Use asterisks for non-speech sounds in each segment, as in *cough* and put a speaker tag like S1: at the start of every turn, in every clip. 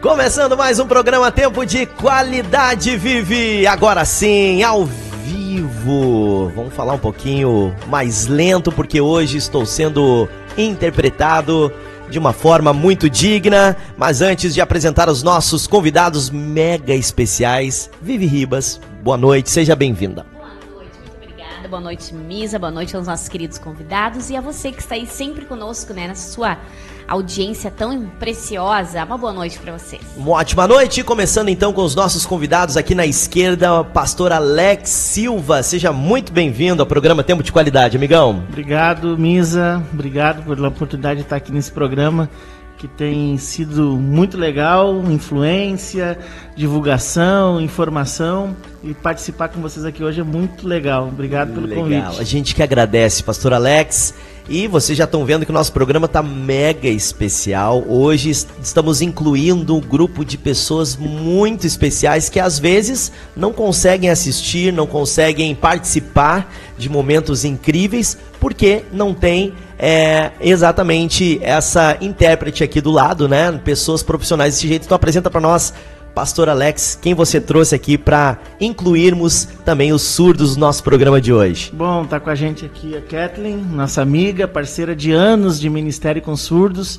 S1: Começando mais um programa Tempo de Qualidade Vive. Agora sim, ao vivo. Vamos falar um pouquinho mais lento porque hoje estou sendo interpretado de uma forma muito digna. Mas antes de apresentar os nossos convidados mega especiais, Vivi Ribas, boa noite, seja bem-vinda.
S2: Boa noite, Misa. Boa noite aos nossos queridos convidados e a você que está aí sempre conosco, né, na sua audiência tão preciosa. Uma boa noite para vocês.
S1: Uma ótima noite, começando então com os nossos convidados aqui na esquerda, o pastor Alex Silva. Seja muito bem-vindo ao programa Tempo de Qualidade, amigão.
S3: Obrigado, Misa. Obrigado pela oportunidade de estar aqui nesse programa que tem sido muito legal, influência, divulgação, informação e participar com vocês aqui hoje é muito legal. Obrigado pelo legal. convite.
S1: A gente que agradece, pastor Alex. E vocês já estão vendo que o nosso programa está mega especial. Hoje estamos incluindo um grupo de pessoas muito especiais que às vezes não conseguem assistir, não conseguem participar de momentos incríveis porque não tem é, exatamente essa intérprete aqui do lado, né? Pessoas profissionais desse jeito. Então apresenta para nós Pastor Alex, quem você trouxe aqui para incluirmos também os surdos no nosso programa de hoje?
S3: Bom, tá com a gente aqui a Kathleen, nossa amiga, parceira de anos de Ministério com Surdos.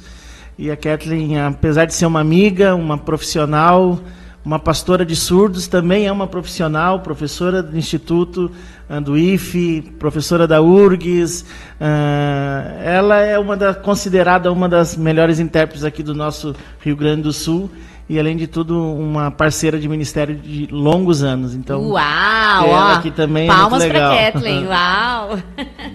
S3: E a Kathleen, apesar de ser uma amiga, uma profissional, uma pastora de surdos, também é uma profissional, professora do Instituto uh, do IFE, professora da URGS. Uh, ela é uma da, considerada uma das melhores intérpretes aqui do nosso Rio Grande do Sul e além de tudo uma parceira de ministério de longos anos. Então,
S2: uau, ela
S3: aqui também
S2: palmas
S3: é muito legal.
S2: para Kathleen, *laughs* uau.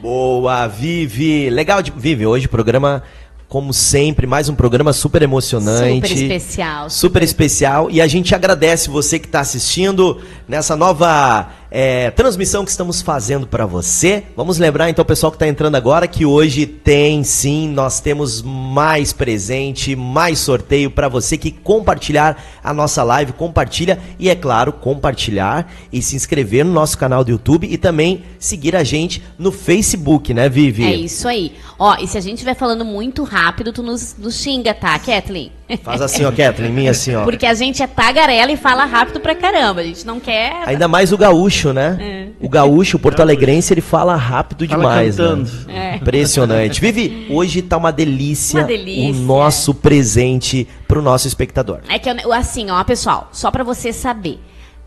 S1: Boa, Vivi. Legal de Vivi, hoje o programa como sempre, mais um programa super emocionante.
S2: Super especial.
S1: Super, super especial. E a gente agradece você que está assistindo nessa nova é, transmissão que estamos fazendo para você. Vamos lembrar então, pessoal que está entrando agora, que hoje tem sim, nós temos mais presente, mais sorteio para você que compartilhar a nossa live, compartilha e é claro, compartilhar e se inscrever no nosso canal do YouTube e também seguir a gente no Facebook, né, Vivi?
S2: É isso aí. Ó, e se a gente estiver falando muito rápido, tu nos, nos xinga, tá, Kathleen?
S1: Faz assim, ó, Kathleen, minha assim, ó.
S2: Porque a gente é tagarela e fala rápido pra caramba. A gente não quer.
S1: Ainda mais o gaúcho, né? É. O gaúcho, o porto-alegrense, ele fala rápido fala demais. Né? Cantando. Né? É. Impressionante. Vivi, hoje tá uma delícia, uma delícia. o nosso presente pro nosso espectador.
S2: É que, assim, ó, pessoal, só pra você saber.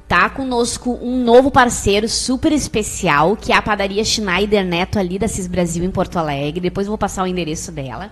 S2: Tá conosco um novo parceiro super especial, que é a padaria Schneider Neto ali da CIS Brasil em Porto Alegre. Depois eu vou passar o endereço dela.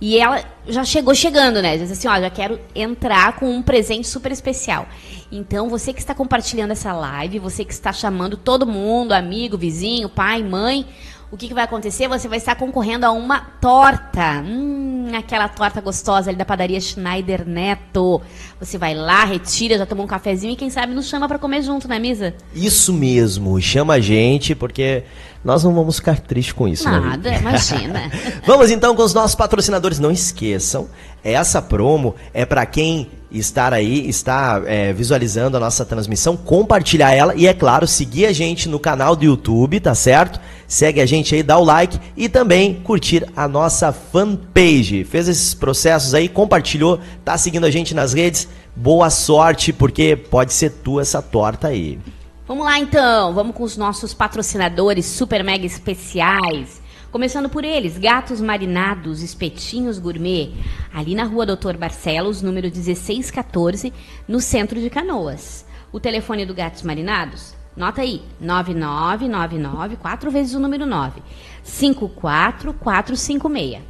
S2: E ela já chegou chegando, né? Diz assim, ó, já quero entrar com um presente super especial. Então, você que está compartilhando essa live, você que está chamando todo mundo, amigo, vizinho, pai, mãe, o que, que, vai acontecer? Você vai estar concorrendo a uma torta. Hum, aquela torta gostosa ali da padaria Schneider Neto. Você vai lá, retira, já tomou um cafezinho e quem sabe nos chama para comer junto, né, Misa?
S1: Isso mesmo, chama a gente, porque nós não vamos ficar tristes com isso,
S2: Nada, né, imagina. *laughs*
S1: vamos então com os nossos patrocinadores. Não esqueçam, essa promo é para quem estar aí, está é, visualizando a nossa transmissão, compartilhar ela e, é claro, seguir a gente no canal do YouTube, tá certo? Segue a gente aí, dá o like e também curtir a nossa fanpage. Fez esses processos aí, compartilhou, tá seguindo a gente nas redes. Boa sorte, porque pode ser tu essa torta aí.
S2: Vamos lá então, vamos com os nossos patrocinadores super mega especiais. Começando por eles, gatos marinados, espetinhos gourmet, ali na rua Doutor Barcelos, número 1614, no centro de Canoas. O telefone do Gatos Marinados? Nota aí, 9999, quatro vezes o número 9, 54456.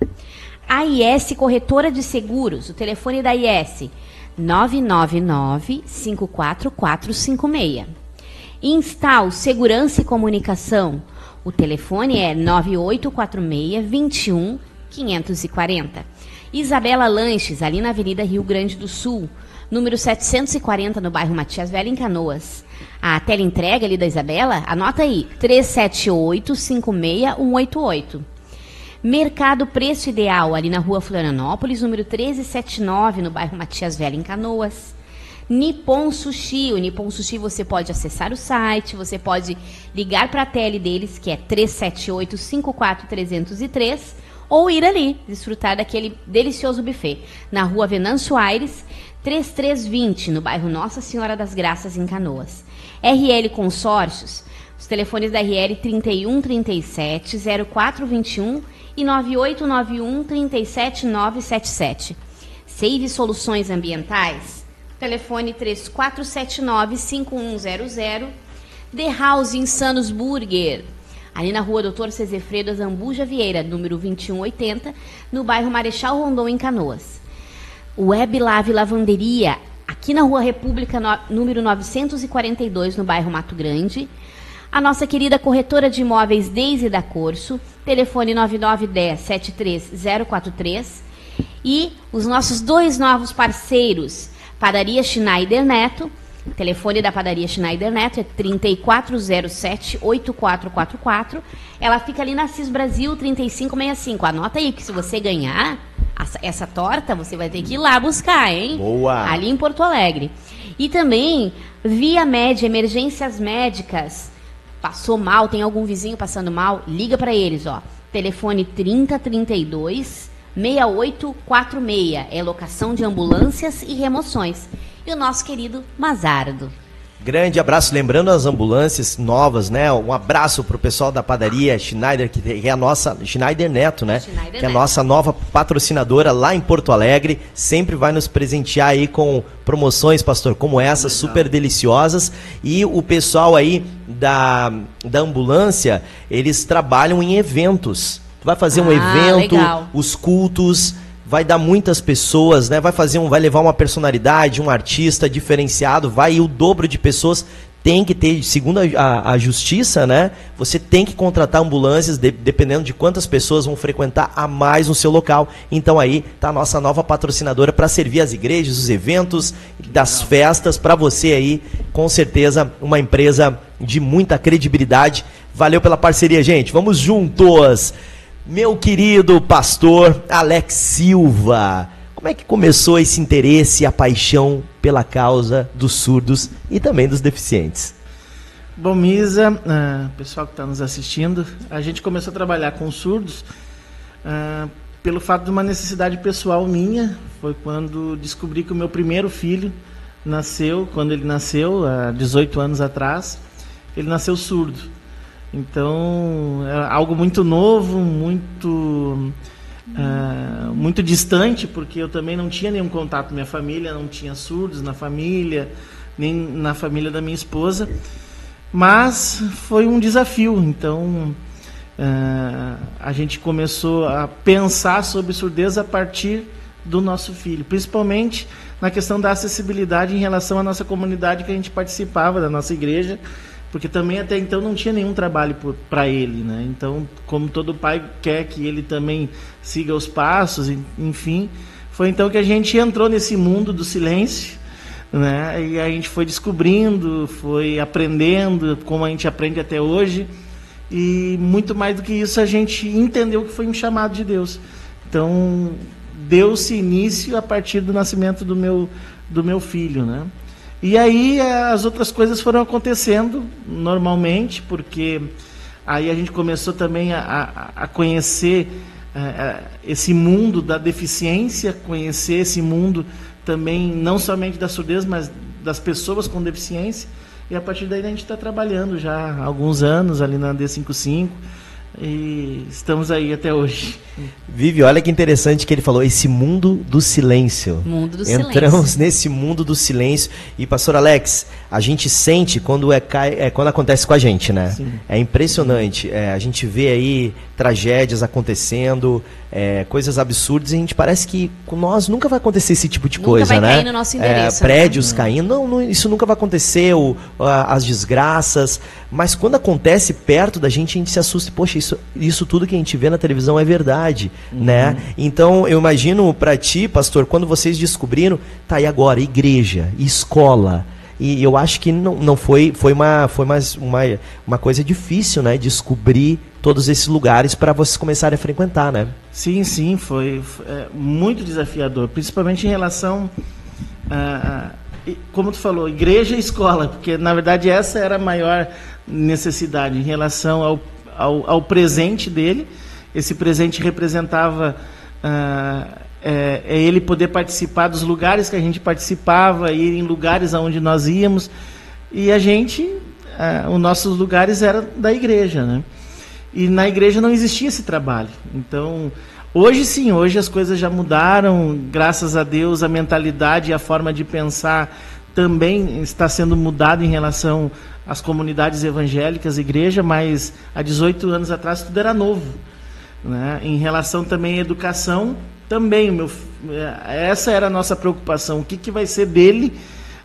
S2: A IS Corretora de Seguros, o telefone da IS, 999 544456. Instal Segurança e Comunicação, o telefone é 9846 21 540. Isabela Lanches, ali na Avenida Rio Grande do Sul, número 740, no bairro Matias Velho, em Canoas. A entrega ali da Isabela, anota aí, 378-56188. Mercado Preço Ideal, ali na rua Florianópolis, número 1379, no bairro Matias Velho, em Canoas. Nippon Sushi. O Nippon Sushi você pode acessar o site, você pode ligar para a tele deles, que é 378 54303 ou ir ali, desfrutar daquele delicioso buffet. Na rua Venâncio Aires, 3320, no bairro Nossa Senhora das Graças, em Canoas. RL Consórcios, os telefones da RL 3137 0421 e 9891 37977. Save Soluções Ambientais, telefone 3479 5100. The House Insanos Burger, ali na rua Doutor Cezefredo Zambuja Vieira, número 2180, no bairro Marechal Rondon, em Canoas. Web Lave Lavanderia, aqui na rua República, número 942, no bairro Mato Grande. A nossa querida corretora de imóveis Deise da Corso, telefone 9910 73043. E os nossos dois novos parceiros, Padaria Schneider Neto, o telefone da padaria Schneider Neto é 3407-8444. Ela fica ali na CIS Brasil 3565. Anota aí que se você ganhar essa torta, você vai ter que ir lá buscar, hein?
S1: Boa!
S2: Ali em Porto Alegre. E também, Via Média, emergências médicas. Passou mal, tem algum vizinho passando mal? Liga para eles, ó. Telefone 3032 6846. É locação de ambulâncias e remoções e o nosso querido Mazardo.
S1: Grande abraço, lembrando as ambulâncias novas, né? Um abraço pro pessoal da padaria Schneider, que é a nossa Schneider Neto, né? Schneider que é a nossa nova patrocinadora lá em Porto Alegre, sempre vai nos presentear aí com promoções, pastor, como essa, Legal. super deliciosas. E o pessoal aí da, da ambulância, eles trabalham em eventos. Vai fazer ah, um evento, legal. os cultos, vai dar muitas pessoas, né? Vai fazer um, vai levar uma personalidade, um artista diferenciado, vai ir o dobro de pessoas. Tem que ter, segundo a, a, a justiça, né? Você tem que contratar ambulâncias, de, dependendo de quantas pessoas vão frequentar a mais no seu local. Então aí tá a nossa nova patrocinadora para servir as igrejas, os eventos, das festas, para você aí, com certeza, uma empresa de muita credibilidade. Valeu pela parceria, gente. Vamos juntos! Meu querido pastor Alex Silva, como é que começou esse interesse e a paixão pela causa dos surdos e também dos deficientes?
S3: Bom, Misa, uh, pessoal que está nos assistindo, a gente começou a trabalhar com surdos uh, pelo fato de uma necessidade pessoal minha. Foi quando descobri que o meu primeiro filho nasceu, quando ele nasceu, há 18 anos atrás, ele nasceu surdo. Então, é algo muito novo, muito uh, muito distante, porque eu também não tinha nenhum contato com minha família, não tinha surdos na família, nem na família da minha esposa. Mas foi um desafio. Então, uh, a gente começou a pensar sobre surdez a partir do nosso filho, principalmente na questão da acessibilidade em relação à nossa comunidade que a gente participava, da nossa igreja porque também até então não tinha nenhum trabalho para ele, né? Então, como todo pai quer que ele também siga os passos, enfim, foi então que a gente entrou nesse mundo do silêncio, né? E a gente foi descobrindo, foi aprendendo, como a gente aprende até hoje, e muito mais do que isso a gente entendeu que foi um chamado de Deus. Então, deu-se início a partir do nascimento do meu do meu filho, né? E aí as outras coisas foram acontecendo normalmente, porque aí a gente começou também a, a conhecer uh, esse mundo da deficiência, conhecer esse mundo também não somente da surdez, mas das pessoas com deficiência. E a partir daí a gente está trabalhando já há alguns anos ali na D55 e estamos aí até hoje.
S1: Vive, olha que interessante que ele falou, esse mundo do silêncio.
S2: Mundo do
S1: Entramos
S2: silêncio.
S1: nesse mundo do silêncio. E, pastor Alex, a gente sente quando, é, é quando acontece com a gente, né? Sim. É impressionante. É, a gente vê aí tragédias acontecendo, é, coisas absurdas, e a gente parece que com nós nunca vai acontecer esse tipo de
S2: nunca
S1: coisa, né?
S2: No nosso endereço,
S1: é, prédios né? caindo, não, não, isso nunca vai acontecer, o, as desgraças. Mas quando acontece perto da gente, a gente se assusta. Poxa, isso, isso tudo que a gente vê na televisão é verdade, uhum. né? Então, eu imagino para ti, pastor, quando vocês descobriram, tá aí agora, igreja, escola, e eu acho que não, não foi, foi, uma, foi mais uma, uma coisa difícil, né? Descobrir todos esses lugares para vocês começarem a frequentar, né?
S3: Sim, sim, foi, foi é, muito desafiador, principalmente em relação a, a, como tu falou, igreja e escola, porque na verdade essa era a maior necessidade em relação ao, ao, ao presente dele esse presente representava uh, é, é, ele poder participar dos lugares que a gente participava, ir em lugares aonde nós íamos. E a gente, uh, os nossos lugares eram da igreja, né? E na igreja não existia esse trabalho. Então, hoje sim, hoje as coisas já mudaram, graças a Deus, a mentalidade e a forma de pensar também está sendo mudada em relação às comunidades evangélicas, igreja, mas há 18 anos atrás tudo era novo. Né? Em relação também à educação, também, meu, é, essa era a nossa preocupação. O que, que vai ser dele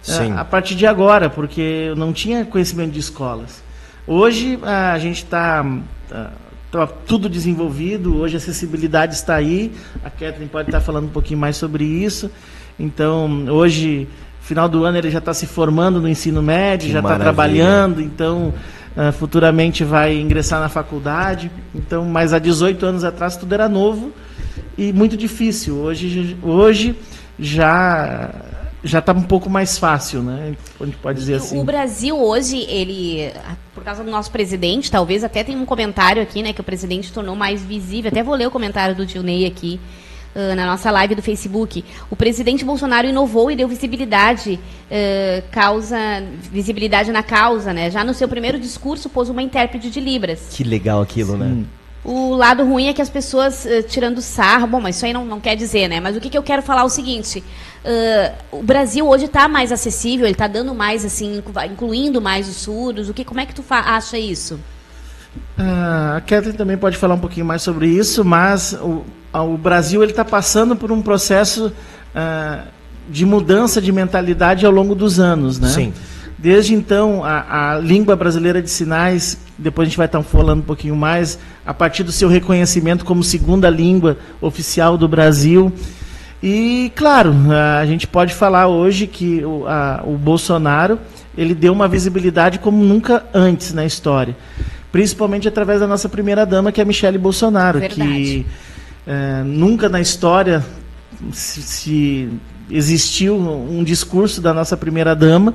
S3: a, é, a partir de agora? Porque eu não tinha conhecimento de escolas. Hoje a gente está tá, tá tudo desenvolvido, hoje a acessibilidade está aí. A Kathleen pode estar falando um pouquinho mais sobre isso. Então, hoje, final do ano, ele já está se formando no ensino médio, que já está trabalhando, então futuramente vai ingressar na faculdade. Então, mas há 18 anos atrás tudo era novo e muito difícil. Hoje, hoje já já está um pouco mais fácil, né? A gente pode dizer assim.
S2: O Brasil hoje, ele, por causa do nosso presidente, talvez até tem um comentário aqui, né, que o presidente tornou mais visível. Até vou ler o comentário do Tio Ney aqui. Uh, na nossa live do Facebook, o presidente Bolsonaro inovou e deu visibilidade, uh, causa, visibilidade na causa, né? Já no seu primeiro discurso pôs uma intérprete de Libras.
S1: Que legal aquilo, né? Sim. né?
S2: O lado ruim é que as pessoas uh, tirando sarro, bom, mas isso aí não, não quer dizer, né? Mas o que, que eu quero falar é o seguinte: uh, o Brasil hoje está mais acessível, ele está dando mais, assim, incluindo mais os surdos. O que, como é que tu acha isso?
S3: Uh, a Kathleen também pode falar um pouquinho mais sobre isso, mas o, o Brasil ele está passando por um processo de mudança de mentalidade ao longo dos anos, né?
S1: Sim.
S3: Desde então, a, a, língua brasileira de sinais, depois a gente vai estar falando um pouquinho mais, a partir do seu reconhecimento como segunda língua oficial do Brasil. E, claro, a gente pode falar hoje que o, a, o Bolsonaro ele deu uma visibilidade como nunca antes na história. Principalmente através da nossa primeira-dama, que é Michele Bolsonaro, Verdade. que é, nunca na história se, se existiu um discurso da nossa primeira-dama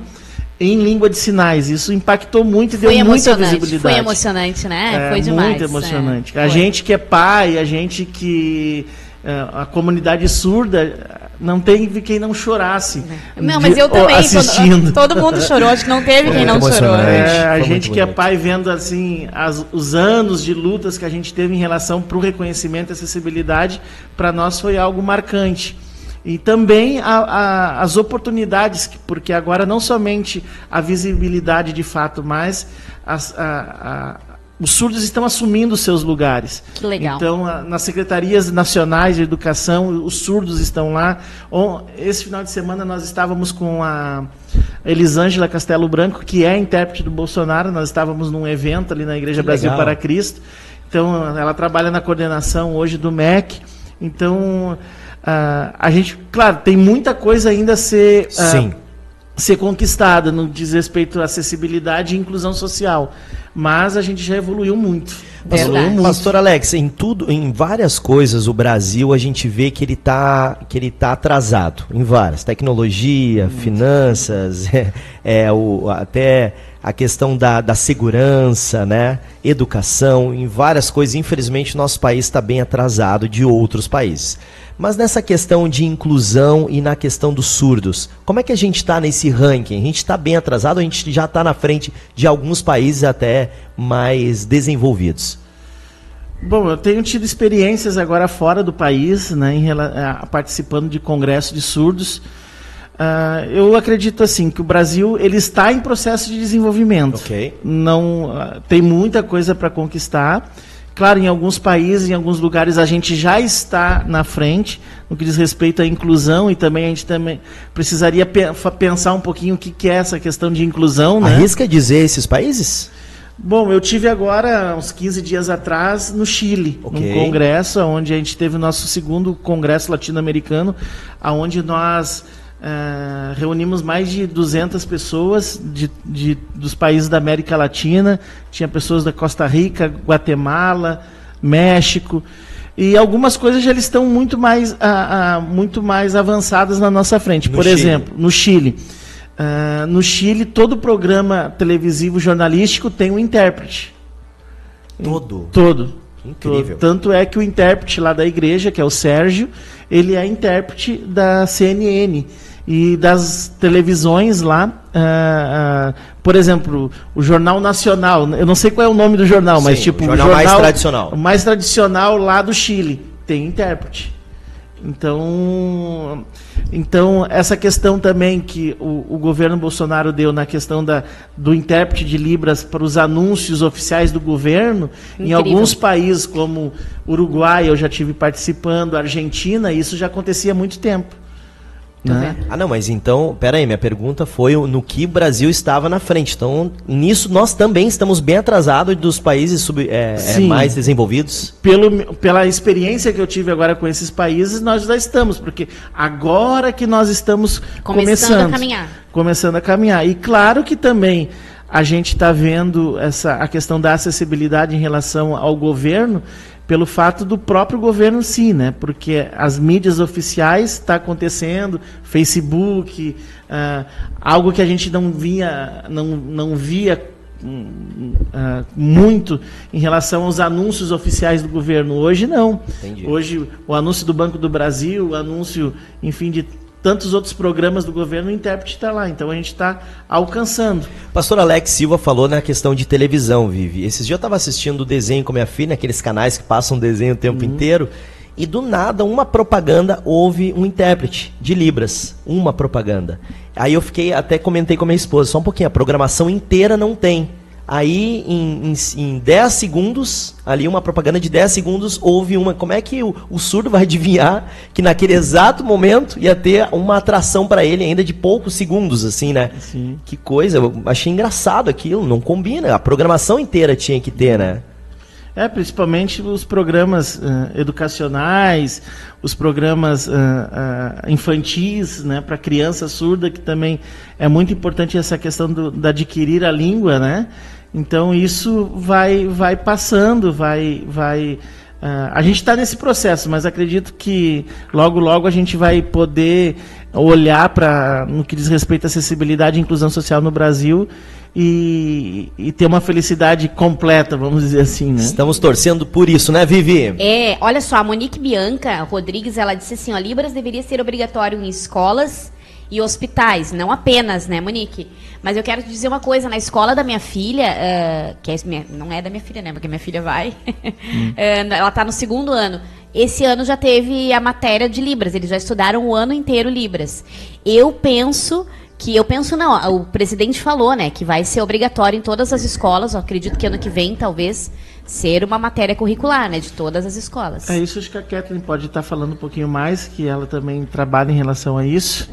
S3: em língua de sinais. Isso impactou muito e deu muita visibilidade.
S2: Foi emocionante, né? É, Foi demais.
S3: Muito emocionante. É. A gente que é pai, a gente que. É, a comunidade surda não teve quem não chorasse.
S2: Não, mas eu também. Assistindo. Todo, *laughs* todo mundo chorou, acho que não teve quem não chorou.
S3: É, a gente que é pai vendo assim as, os anos de lutas que a gente teve em relação para o reconhecimento e acessibilidade, para nós foi algo marcante. E também a, a, as oportunidades, porque agora não somente a visibilidade de fato, mas as, a, os surdos estão assumindo seus lugares.
S2: Que legal.
S3: Então, nas secretarias nacionais de educação, os surdos estão lá. Esse final de semana nós estávamos com a Elisângela Castelo Branco, que é intérprete do Bolsonaro. Nós estávamos num evento ali na Igreja que Brasil legal. para Cristo. Então, ela trabalha na coordenação hoje do MEC. Então, Uh, a gente, claro, tem muita coisa ainda a ser, uh, ser conquistada no diz respeito à acessibilidade e inclusão social. Mas a gente já evoluiu muito.
S1: Evoluiu muito. Pastor Alex, em tudo, em várias coisas, o Brasil a gente vê que ele está que ele tá atrasado em várias. Tecnologia, finanças, *laughs* é, é, o, até a questão da, da segurança, né? educação, em várias coisas. Infelizmente, nosso país está bem atrasado de outros países. Mas nessa questão de inclusão e na questão dos surdos, como é que a gente está nesse ranking? A gente está bem atrasado a gente já está na frente de alguns países até mais desenvolvidos?
S3: Bom, eu tenho tido experiências agora fora do país, né, em, participando de congressos de surdos. Uh, eu acredito assim que o Brasil ele está em processo de desenvolvimento.
S1: Okay.
S3: Não uh, tem muita coisa para conquistar. Claro, em alguns países, em alguns lugares, a gente já está na frente no que diz respeito à inclusão e também a gente também precisaria pe pensar um pouquinho o que, que, é essa questão de inclusão. Né?
S1: Arrisca dizer esses países?
S3: Bom, eu tive agora, uns 15 dias atrás, no Chile, okay. num congresso, onde a gente teve o nosso segundo congresso latino-americano, onde nós Uh, reunimos mais de 200 pessoas de, de, dos países da América Latina, tinha pessoas da Costa Rica, Guatemala, México, e algumas coisas já estão muito mais, uh, uh, muito mais avançadas na nossa frente. No Por Chile. exemplo, no Chile. no Chile, todo programa televisivo jornalístico tem um intérprete.
S1: Todo?
S3: Todo
S1: Incrível.
S3: Tanto é que o intérprete lá da igreja, que é o Sérgio, ele é intérprete da CNN e das televisões lá. Uh, uh, por exemplo, o Jornal Nacional, eu não sei qual é o nome do jornal, Sim, mas tipo
S1: o jornal, o jornal mais tradicional.
S3: O mais tradicional lá do Chile tem intérprete. Então, então essa questão também que o, o, governo Bolsonaro deu na questão da, do intérprete de Libras para os anúncios oficiais do governo, Incrível. em alguns países como Uruguai, eu já tive participando, Argentina, isso já acontecia há muito tempo.
S1: Né? Ah, não, mas então, pera aí, minha pergunta foi no que o Brasil estava na frente. Então, nisso nós também estamos bem atrasados dos países sub, é, é, mais desenvolvidos?
S3: Pelo, pela experiência que eu tive agora com esses países, nós já estamos, porque agora que nós estamos começando, começando a caminhar. Começando a caminhar. E claro que também a gente está vendo essa, a questão da acessibilidade em relação ao governo pelo fato do próprio governo sim, né? Porque as mídias oficiais está acontecendo, Facebook, uh, algo que a gente não via, não, não via uh, muito em relação aos anúncios oficiais do governo. Hoje não. Entendi. Hoje o anúncio do Banco do Brasil, o anúncio, enfim, de tantos outros programas do governo, o intérprete está lá. Então a gente está alcançando.
S1: Pastor Alex Silva falou na questão de televisão, Vivi. Esses dias eu estava assistindo o desenho com minha filha, aqueles canais que passam desenho o tempo uhum. inteiro. E do nada, uma propaganda, houve um intérprete de Libras. Uma propaganda. Aí eu fiquei, até comentei com a minha esposa, só um pouquinho, a programação inteira não tem. Aí, em, em, em 10 segundos, ali uma propaganda de 10 segundos, houve uma. Como é que o, o surdo vai adivinhar que naquele exato momento ia ter uma atração para ele ainda de poucos segundos, assim, né? Sim. Que coisa, eu achei engraçado aquilo, não combina. A programação inteira tinha que ter, né?
S3: É, principalmente os programas uh, educacionais, os programas uh, uh, infantis, né, para criança surda, que também é muito importante essa questão do, de adquirir a língua, né? Então isso vai, vai passando, vai, vai. A gente está nesse processo, mas acredito que logo, logo a gente vai poder olhar para no que diz respeito à acessibilidade e inclusão social no Brasil e, e, ter uma felicidade completa, vamos dizer assim, né?
S1: Estamos torcendo por isso, né, Vivi?
S2: É, olha só, a Monique Bianca Rodrigues, ela disse assim, ó, Libras deveria ser obrigatório em escolas e hospitais, não apenas, né, Monique? Mas eu quero te dizer uma coisa, na escola da minha filha, uh, que é, minha, não é da minha filha, né, porque minha filha vai, *laughs* hum. uh, ela está no segundo ano. Esse ano já teve a matéria de Libras, eles já estudaram o ano inteiro Libras. Eu penso que eu penso não, o presidente falou, né, que vai ser obrigatório em todas as escolas, eu acredito que ano que vem talvez ser uma matéria curricular, né, de todas as escolas.
S3: É isso acho que a Kathleen pode estar falando um pouquinho mais, que ela também trabalha em relação a isso.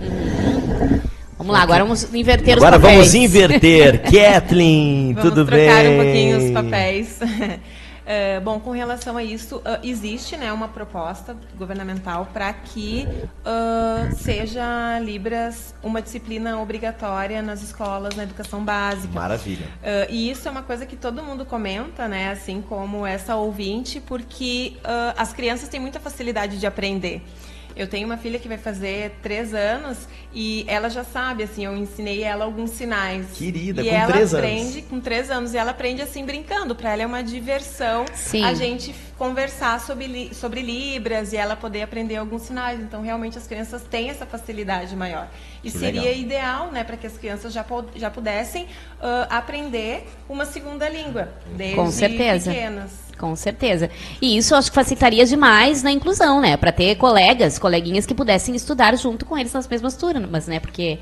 S2: Vamos lá, agora vamos inverter
S1: agora os papéis. Agora vamos inverter. *laughs* Kathleen, tudo bem?
S4: Vamos trocar um pouquinho os papéis. *laughs* É, bom, com relação a isso, uh, existe né, uma proposta governamental para que uh, seja Libras uma disciplina obrigatória nas escolas, na educação básica.
S1: Maravilha.
S4: Uh, e isso é uma coisa que todo mundo comenta, né, assim como essa ouvinte, porque as crianças têm muita facilidade de aprender. Eu tenho uma filha que vai fazer três anos e ela já sabe, assim, eu ensinei ela alguns sinais.
S1: Querida,
S4: e
S1: com
S4: ela
S1: três
S4: aprende
S1: anos.
S4: com três anos e ela aprende assim brincando. Para ela é uma diversão
S2: Sim.
S4: a gente conversar sobre, sobre libras e ela poder aprender alguns sinais. Então, realmente as crianças têm essa facilidade maior. E que seria legal. ideal, né, para que as crianças já, já pudessem uh, aprender uma segunda língua desde
S2: com certeza.
S4: pequenas.
S2: Com certeza. E isso acho que facilitaria demais na inclusão, né? Para ter colegas, coleguinhas que pudessem estudar junto com eles nas mesmas turmas, né? Porque.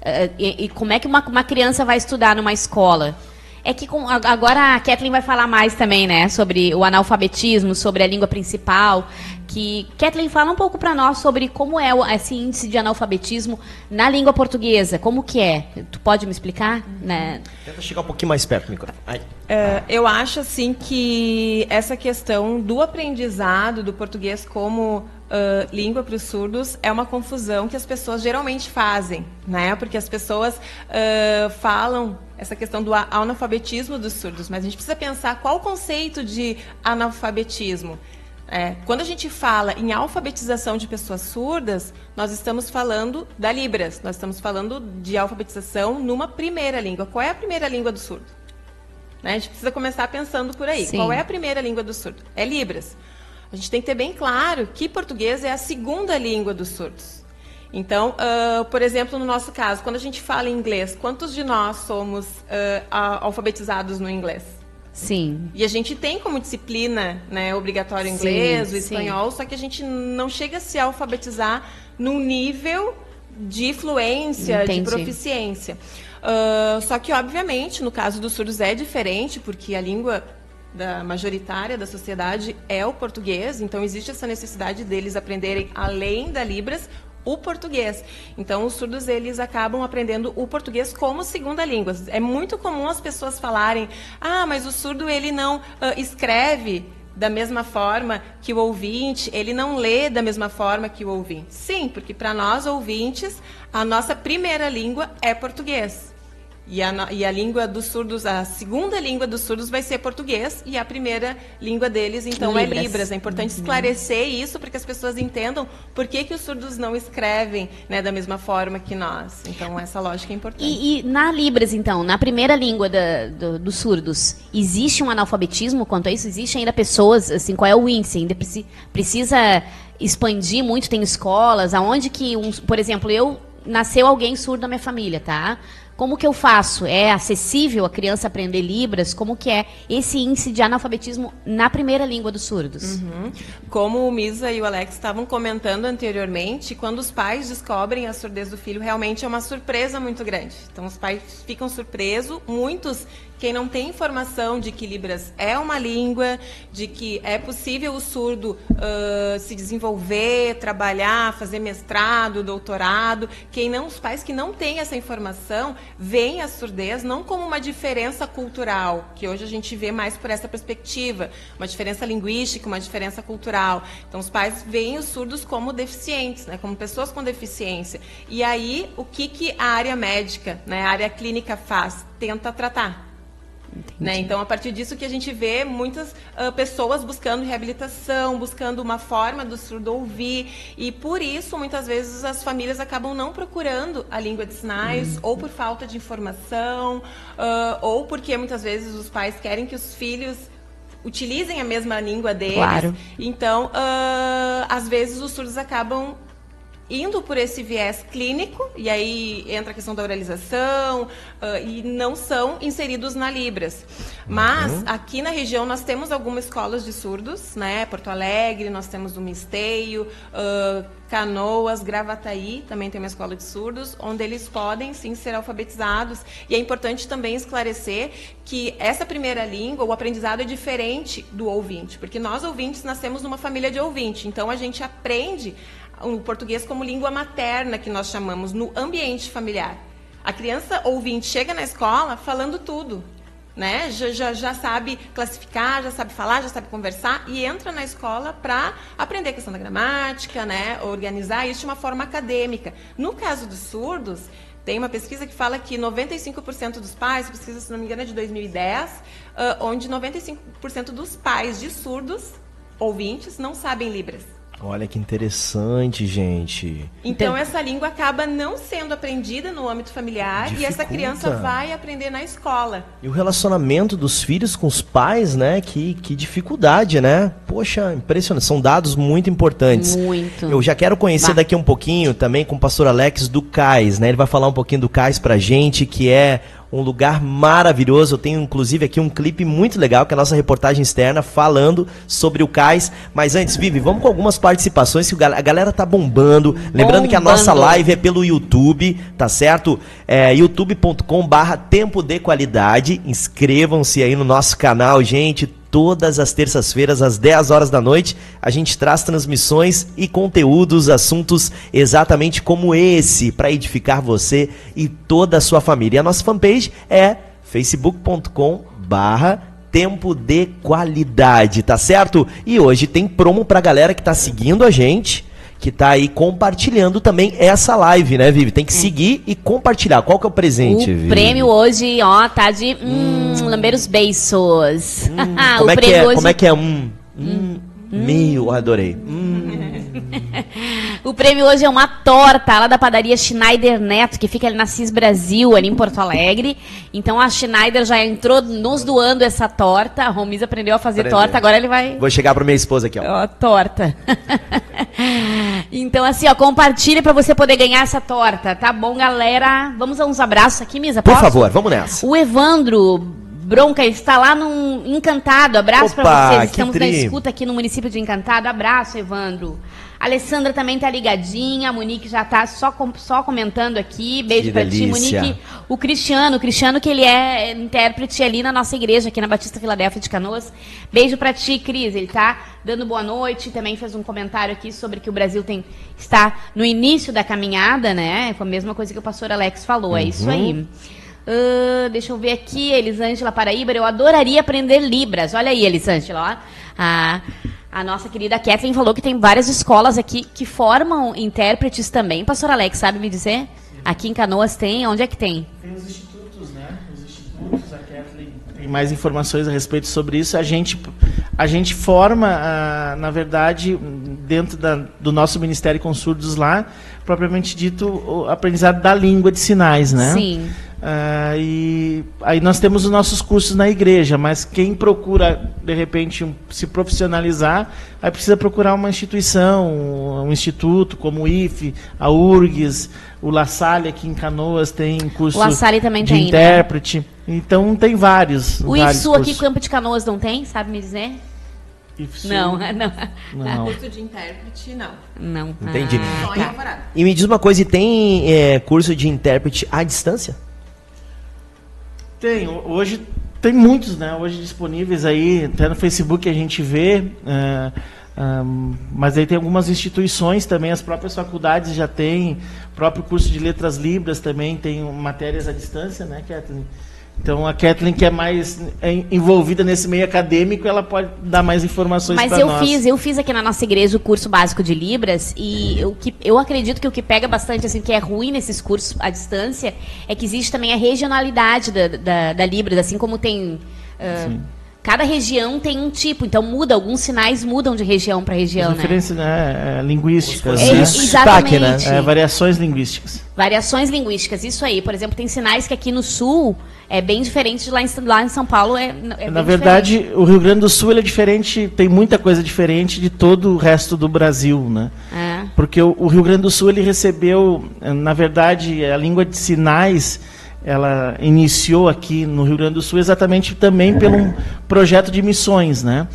S2: Uh, e, e, como é que uma, uma criança vai estudar numa escola? É que com, agora a Kathleen vai falar mais também, né? Sobre o analfabetismo, sobre a língua principal. Que Kathleen fala um pouco para nós sobre como é esse índice de analfabetismo na língua portuguesa. Como que é? Tu pode me explicar? Né?
S1: Tenta chegar um pouquinho mais perto do microfone.
S4: Uh, eu acho assim que essa questão do aprendizado do português como Uh, língua para os surdos é uma confusão que as pessoas geralmente fazem, né? Porque as pessoas uh, falam essa questão do analfabetismo dos surdos, mas a gente precisa pensar qual o conceito de analfabetismo. É, quando a gente fala em alfabetização de pessoas surdas, nós estamos falando da Libras, nós estamos falando de alfabetização numa primeira língua. Qual é a primeira língua do surdo? Né? A gente precisa começar pensando por aí.
S2: Sim.
S4: Qual é a primeira língua do surdo? É Libras. A gente tem que ter bem claro que português é a segunda língua dos surdos. Então, uh, por exemplo, no nosso caso, quando a gente fala inglês, quantos de nós somos uh, alfabetizados no inglês?
S2: Sim.
S4: E a gente tem como disciplina né, obrigatório o inglês,
S2: Sim,
S4: o espanhol, só que a gente não chega a se alfabetizar num nível de fluência,
S2: Entendi.
S4: de proficiência. Uh, só que, obviamente, no caso dos surdos é diferente, porque a língua da majoritária da sociedade é o português, então existe essa necessidade deles aprenderem, além da Libras, o português. Então, os surdos eles acabam aprendendo o português como segunda língua. É muito comum as pessoas falarem: "Ah, mas o surdo ele não ah, escreve da mesma forma que o ouvinte, ele não lê da mesma forma que o ouvinte". Sim, porque para nós ouvintes, a nossa primeira língua é português. E a, e a língua dos surdos, a segunda língua dos surdos vai ser português e a primeira língua deles, então, é
S2: Libras.
S4: Libras. É importante esclarecer isso para que as pessoas entendam por que, que os surdos não escrevem né, da mesma forma que nós. Então, essa lógica é importante.
S2: E, e na Libras, então, na primeira língua da- do- dos surdos, existe um analfabetismo quanto a isso? Existe ainda pessoas, assim, qual é o índice? Ainda preci- precisa expandir muito? Tem escolas? Aonde que, um, por exemplo, eu, nasceu alguém surdo na minha família, tá? Como que eu faço? É acessível a criança aprender Libras? Como que é esse índice de analfabetismo na primeira língua dos surdos?
S4: Uhum. Como o Misa e o Alex estavam comentando anteriormente, quando os pais descobrem a surdez do filho, realmente é uma surpresa muito grande. Então, os pais ficam surpresos, muitos quem não tem informação de que Libras é uma língua, de que é possível o surdo ah, se desenvolver, trabalhar, fazer mestrado, doutorado, quem não, os pais que não têm essa informação veem a surdez não como uma diferença cultural, que hoje a gente vê mais por essa perspectiva, uma diferença linguística, uma diferença cultural. Então, os pais veem os surdos como deficientes, né, como pessoas com deficiência. E aí, o que, que a área médica, né, a área clínica faz? Tenta tratar. Né? Então, a partir disso que a gente vê muitas ah, pessoas buscando reabilitação, buscando uma forma do surdo ouvir. E por isso, muitas vezes, as famílias acabam não procurando a língua de sinais, ou por falta de informação, ah, ou porque muitas vezes os pais querem que os filhos utilizem a mesma língua deles.
S2: Claro.
S4: Então, ah, às vezes, os surdos acabam indo por esse viés clínico, e aí entra a questão da oralização, ah, e não são inseridos na Libras. Mas aqui na região nós temos algumas escolas de surdos, né? Porto Alegre, nós temos o Misteio, ah, Canoas, Gravataí, também tem uma escola de surdos, onde eles podem sim ser alfabetizados. E é importante também esclarecer que essa primeira língua, o aprendizado é diferente do ouvinte, porque nós ouvintes nascemos numa família de ouvinte, então a gente aprende o português como língua materna, que nós chamamos, no ambiente familiar. A criança ouvinte chega na escola falando tudo. Né? Já, já, já sabe classificar, já sabe falar, já sabe conversar e entra na escola para aprender a questão da gramática, né? organizar isso de uma forma acadêmica. No caso dos surdos, tem uma pesquisa que fala que 95% dos pais, pesquisa, se não me engano, é de 2010, ah, onde 95% dos pais de surdos, ouvintes, não sabem Libras.
S1: Olha que interessante, gente.
S4: Então, essa língua acaba não sendo aprendida no âmbito familiar e essa
S1: Dificulta.
S4: criança vai aprender na escola.
S1: E o relacionamento dos filhos com os pais, né? Que, que dificuldade, né? Poxa, impressionante. São dados muito importantes.
S2: Muito.
S1: Eu já quero conhecer
S2: Bah.
S1: daqui um pouquinho também com o pastor Alex do Cais, né? Ele vai falar um pouquinho do Cais pra gente, que é um lugar maravilhoso. Eu tenho inclusive aqui um clipe muito legal, que é a nossa reportagem externa falando sobre o Cais. Mas antes, Vivi, vamos com algumas participações que a galera tá bombando. Lembrando que a nossa
S2: Bombando.
S1: live é pelo YouTube, tá certo? É youtube.com barra tempo de qualidade. Inscrevam-se aí no nosso canal, gente. Todas as terças-feiras, às 10 horas da noite, a gente traz transmissões e conteúdos, assuntos exatamente como esse, para edificar você e toda a sua família. E a nossa fanpage é facebook.com barra tempo de qualidade, tá certo? E hoje tem promo pra galera que tá seguindo a gente, que tá aí compartilhando também essa live, né, Vivi? Tem que seguir e compartilhar. Qual que é o presente,
S2: o
S1: Vivi?
S2: prêmio hoje, ó, tá de hum, lamber os beiços. *laughs*
S1: Como
S2: o
S1: é que é?
S2: hoje
S1: Como é que é? Hum, hum, Meio, adorei. *laughs*
S2: O prêmio hoje é uma torta lá da padaria Schneider Neto, que fica ali na CIS Brasil, ali em Porto Alegre. Então a Schneider já entrou nos doando essa torta. A Romis aprendeu a fazer torta, agora ele vai.
S1: Vou chegar pra minha esposa aqui, ó.
S2: Ó, torta. *laughs* então, assim, ó, compartilha pra você poder ganhar essa torta, tá bom, galera? Vamos a uns abraços aqui, Misa?
S1: Por
S2: posso?
S1: favor, vamos nessa.
S2: O Evandro Bronca está lá no Encantado. Abraço
S1: Opa,
S2: pra vocês. Estamos na escuta aqui no município de Encantado. Abraço, Evandro. Alessandra também tá ligadinha. A Monique já tá só, com- só comentando aqui. Beijo
S1: Que
S2: pra ti. Monique. O Cristiano, o Cristiano que ele é intérprete ali na nossa igreja, aqui na Batista Filadélfia de Canoas. Beijo pra ti, Cris. Ele tá dando boa noite. Também fez um comentário aqui sobre que o Brasil tem está no início da caminhada, né? Foi a mesma coisa que o pastor Alex falou. É isso aí. Ah, deixa eu ver aqui, Elisângela Paraíba. Eu adoraria aprender Libras. Olha aí, Elisângela. Ó. A, a nossa querida Kathleen falou que tem várias escolas aqui que formam intérpretes também. Pastor Alex, sabe me dizer? Aqui em Canoas tem? Onde é que tem?
S3: Tem os institutos, né? Os institutos, a Kathleen tem mais informações a respeito sobre isso. A gente, a gente forma, ah, na verdade, dentro da- do nosso Ministério com Surdos lá, propriamente dito, o aprendizado da língua de sinais, né?
S2: Sim.
S3: Ah, e aí nós temos os nossos cursos na igreja, mas quem procura, de repente, um- se profissionalizar, aí precisa procurar uma instituição, um, um instituto como o IFE, a URGS, o La Salle aqui em Canoas tem curso
S2: O La Salle também
S3: de
S2: tem, né?
S3: intérprete. Então tem vários.
S2: O
S3: vários
S2: IFSU aqui. Campo de Canoas, não tem? Sabe me dizer?
S3: IFSU, *laughs*
S2: Não, não.
S3: Não.
S4: Curso de intérprete, não.
S2: Não.
S1: Entendi.
S2: Ah,
S4: em
S2: tá.
S1: E me diz uma coisa, e tem é, curso de intérprete à distância?
S3: Tem, ho- hoje tem muitos, né? Hoje disponíveis aí, até no Facebook a gente vê. é, ahn, mas aí tem algumas instituições também, as próprias faculdades já têm, o próprio curso de letras libras também tem matérias à distância, né, Kathleen? Então a Kathleen que é mais é, envolvida nesse meio acadêmico, ela pode dar mais informações
S2: Mas
S3: para
S2: eu
S3: nós.
S2: fiz, eu fiz aqui na nossa igreja o curso básico de Libras e o que eu acredito que o que pega bastante, assim, que é ruim nesses cursos à distância, é que existe também a regionalidade da, da, da Libras, assim como tem. ah, cada região tem um tipo, então muda, alguns sinais mudam de região para região,
S3: As
S2: né?
S3: referências né, é, linguísticas,
S2: É,
S3: né?
S1: sotaque, né?
S2: exatamente.
S3: É, variações linguísticas.
S2: Variações linguísticas, isso aí. Por exemplo, tem sinais que aqui no sul é bem diferente de lá em, lá em São Paulo. É, é
S3: Na
S2: bem
S3: verdade,
S2: diferente.
S3: o Rio Grande do Sul ele é diferente, tem muita coisa diferente de todo o resto do Brasil, né?
S2: É.
S3: Porque o, o Rio Grande do Sul ele recebeu, na verdade, a língua de sinais, ela iniciou aqui no Rio Grande do Sul exatamente também pelo projeto de missões, né?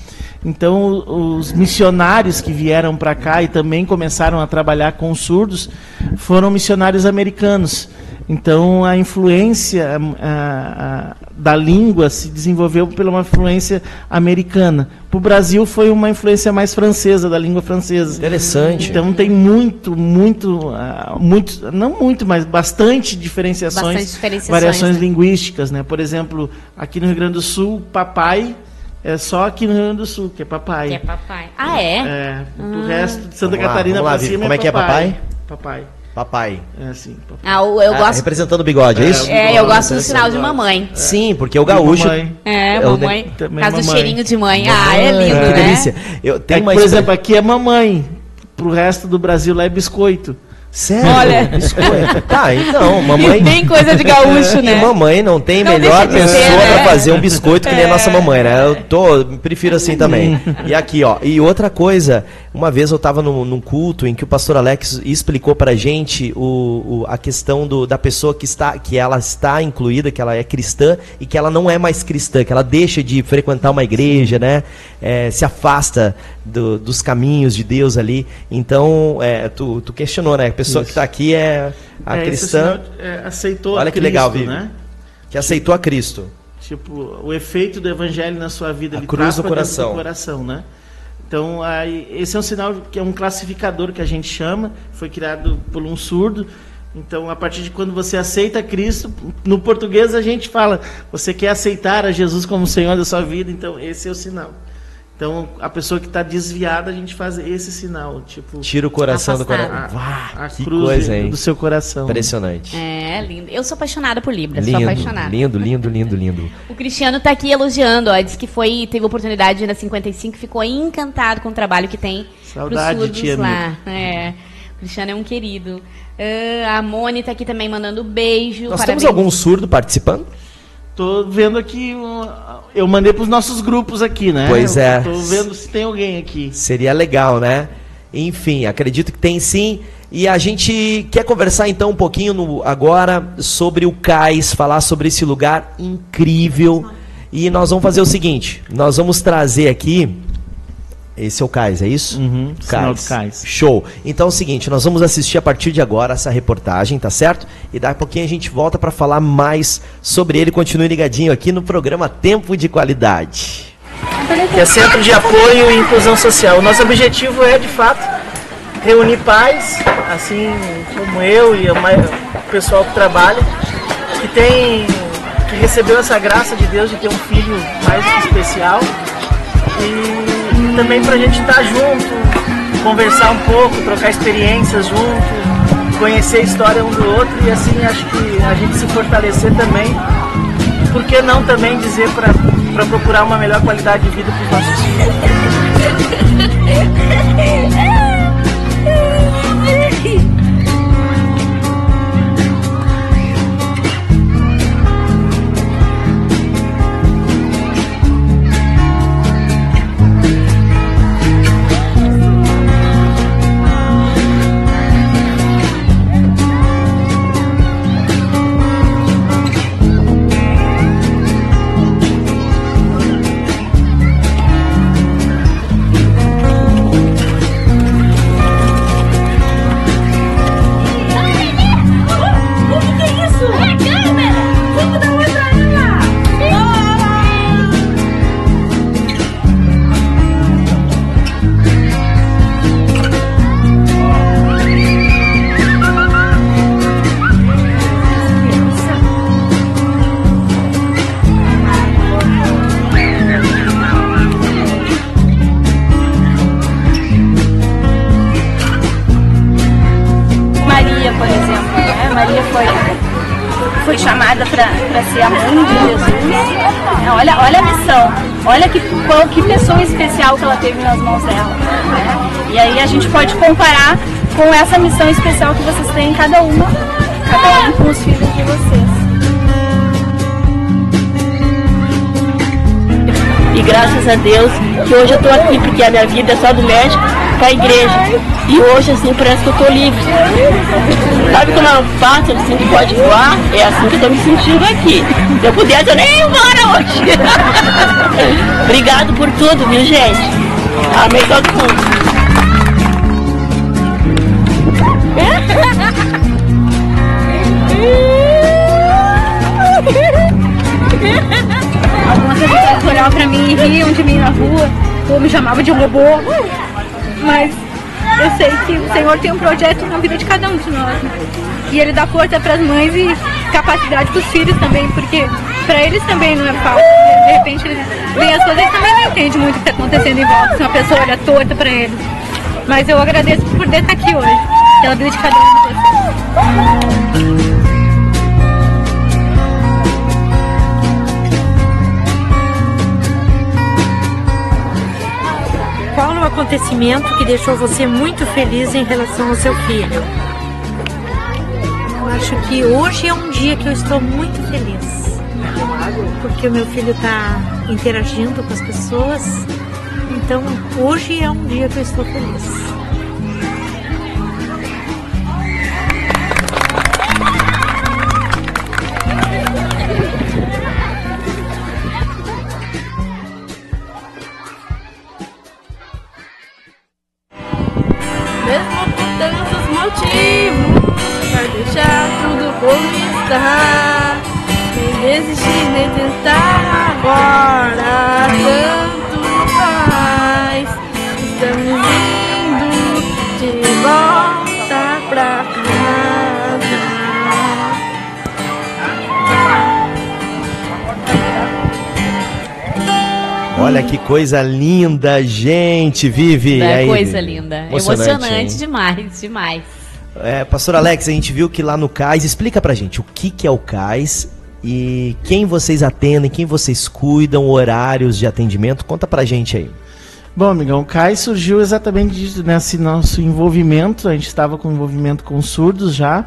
S3: Então, os missionários que vieram para cá e também começaram a trabalhar com os surdos foram missionários americanos. Então, a influência a- a- da língua se desenvolveu pela uma influência americana. Para o Brasil, foi uma influência mais francesa, da língua francesa.
S1: Interessante.
S3: Então tem muito, muito, ah, muito, não muito, mas bastante diferenciações,
S2: Bastante diferenciações,
S3: variações
S2: né?
S3: linguísticas, né? Por exemplo, aqui no Rio Grande do Sul, papai é só aqui no Rio Grande do Sul que é papai.
S2: Que é papai. Ah, é?
S3: É, do resto de Santa
S1: Vamos lá,
S3: Catarina
S1: lá,
S3: pra
S1: Vivi.
S3: cima
S1: Como é que é papai?
S3: Papai.
S1: Papai.
S3: É assim, papai.
S2: Ah, o- eu
S1: Ah,
S2: gosto.
S1: representando o bigode, é,
S3: É,
S1: isso?
S2: É, eu gosto do
S3: Esse
S2: sinal de
S3: eu
S2: mamãe.
S1: Sim, porque o gaúcho.
S3: Mamãe.
S2: É,
S1: É
S2: mamãe. causa do
S3: mamãe.
S2: cheirinho de mãe. Ah, é lindo,
S1: que
S2: né?
S1: delícia. Eu
S3: É
S1: tenho
S3: que,
S1: uma
S3: por exemplo, aqui é mamãe. Pro resto do Brasil lá é biscoito.
S1: Sério?
S2: Olha.
S1: Biscoito. Tá, então, mamãe.
S2: E bem coisa de gaúcho,
S1: E
S2: né?
S1: mamãe não tem
S2: Não
S1: melhor pessoa
S2: ser, né?
S1: pra fazer um biscoito que nem a nossa mamãe, né? Eu tô, prefiro assim também. E aqui, ó. E outra coisa, uma vez eu tava num, num culto em que o pastor Alex explicou pra gente o, o- a questão do, da pessoa que está, que ela está incluída, que ela é cristã e que ela não é mais cristã, que ela deixa de frequentar uma igreja, né? É, se afasta do- dos caminhos de Deus ali. Então, é, tu, tu questionou, né? Pessoa que
S3: Isso.
S1: está aqui é a
S3: É,
S1: cristã
S3: é, aceitou
S1: Olha
S3: a
S1: que legal,
S3: Cristo,
S1: Vivi.
S3: né?
S1: que aceitou a Cristo.
S3: Tipo, o efeito do evangelho na sua vida,
S1: A
S3: ele
S1: cruz
S3: dentro
S1: coração.
S3: do coração, né? Então, aí, esse é um sinal que é um classificador que a gente chama, foi criado por um surdo. Então, a partir de quando você aceita Cristo, no português a gente fala, você quer aceitar a Jesus como Senhor da sua vida, então esse é o sinal. Então, a pessoa que está desviada, a gente faz esse sinal, tipo...
S1: Tira o coração do
S2: Afastado.
S1: coração.
S3: a, a
S1: que
S3: cruz
S1: coisa,
S3: de-
S1: hein?
S3: do seu coração.
S1: Impressionante.
S2: É, lindo. Eu sou apaixonada por Libras,
S1: Lindo,
S2: sou apaixonada.
S1: lindo, lindo, lindo, lindo.
S2: O Cristiano tá aqui elogiando, ó. Diz que foi, teve oportunidade na 55, ficou encantado com o trabalho que tem
S3: Saudade,
S2: pros surdos
S3: tia
S2: lá. É. O Cristiano é um querido. Ah, a Moni tá aqui também mandando beijo.
S1: Nós
S2: parabéns.
S1: temos algum surdo participando?
S3: Tô vendo aqui, eu mandei para os nossos grupos aqui, né?
S1: Pois é.
S3: Tô vendo se tem alguém aqui.
S1: Seria legal, né? Enfim, acredito que tem sim. E a gente quer conversar então um pouquinho no- agora sobre o Cais, falar sobre esse lugar incrível. E nós vamos fazer o seguinte: nós vamos trazer aqui. Esse é o Cais, é isso?
S3: Uhum, sinal do cais.
S1: Show. Então é o seguinte, nós vamos assistir a partir de agora essa reportagem, tá certo? E daqui a pouquinho a gente volta para falar mais sobre ele. Continue ligadinho aqui no programa Tempo de Qualidade.
S3: que é Centro de Apoio e Inclusão Social. O nosso objetivo é, de fato, reunir pais, assim como eu e o pessoal que trabalha, que tem, que recebeu essa graça de Deus de ter um filho mais especial. E também para a gente estar junto, conversar um pouco, trocar experiências junto, conhecer a história um do outro e assim acho que a gente se fortalecer também por que não também dizer para procurar uma melhor qualidade de vida para os nossos filhos? *laughs*
S5: Olha, olha a missão. Olha que, que pessoa especial que ela teve nas mãos dela. né? E aí a gente pode comparar com essa missão especial que vocês têm cada uma, cada um com os filhos de vocês. E graças a Deus que hoje eu tô aqui, porque a minha vida é só do médico para a igreja. E hoje, assim, parece que eu tô livre. Sabe quando eu faço assim que pode voar? É assim que eu tô me sentindo aqui. Se eu pudesse, eu nem ia embora hoje. Obrigado por tudo, viu, gente? Amei todo mundo.
S6: Algumas pessoas olhavam pra mim e riam de mim na rua, ou me chamavam de robô. Mas eu sei que o Senhor tem um projeto na vida de cada um de nós. né? E Ele dá força para as mães e capacidade para os filhos também, porque para eles também não é fácil. De repente eles veem as coisas e também não entendem muito o que está acontecendo em volta, se uma pessoa olha torta para eles. Mas eu agradeço por estar aqui hoje, pela vida de cada um de vocês.
S7: Acontecimento que deixou você muito feliz em relação ao seu filho? Eu acho que hoje é um dia que eu estou muito feliz. Porque o meu filho está interagindo com as pessoas. Então, hoje é um dia que eu estou feliz.
S5: Motivos Vai deixar tudo como está. Nem desistir, nem tentar agora. Tanto faz. Estamos indo de volta pra casa.
S1: Olha que coisa linda, gente, Vive.
S2: É
S1: aí,
S2: coisa linda.
S1: Emocionante,
S2: Emocionante, demais, demais.
S1: É, Pastor Alex, a gente viu que lá no CAIS, explica pra gente o que, que é o CAIS e quem vocês atendem, quem vocês cuidam, horários de atendimento. Conta pra gente aí.
S3: Bom, amigão, o CAI surgiu exatamente nesse nosso envolvimento. A gente estava com envolvimento com surdos já,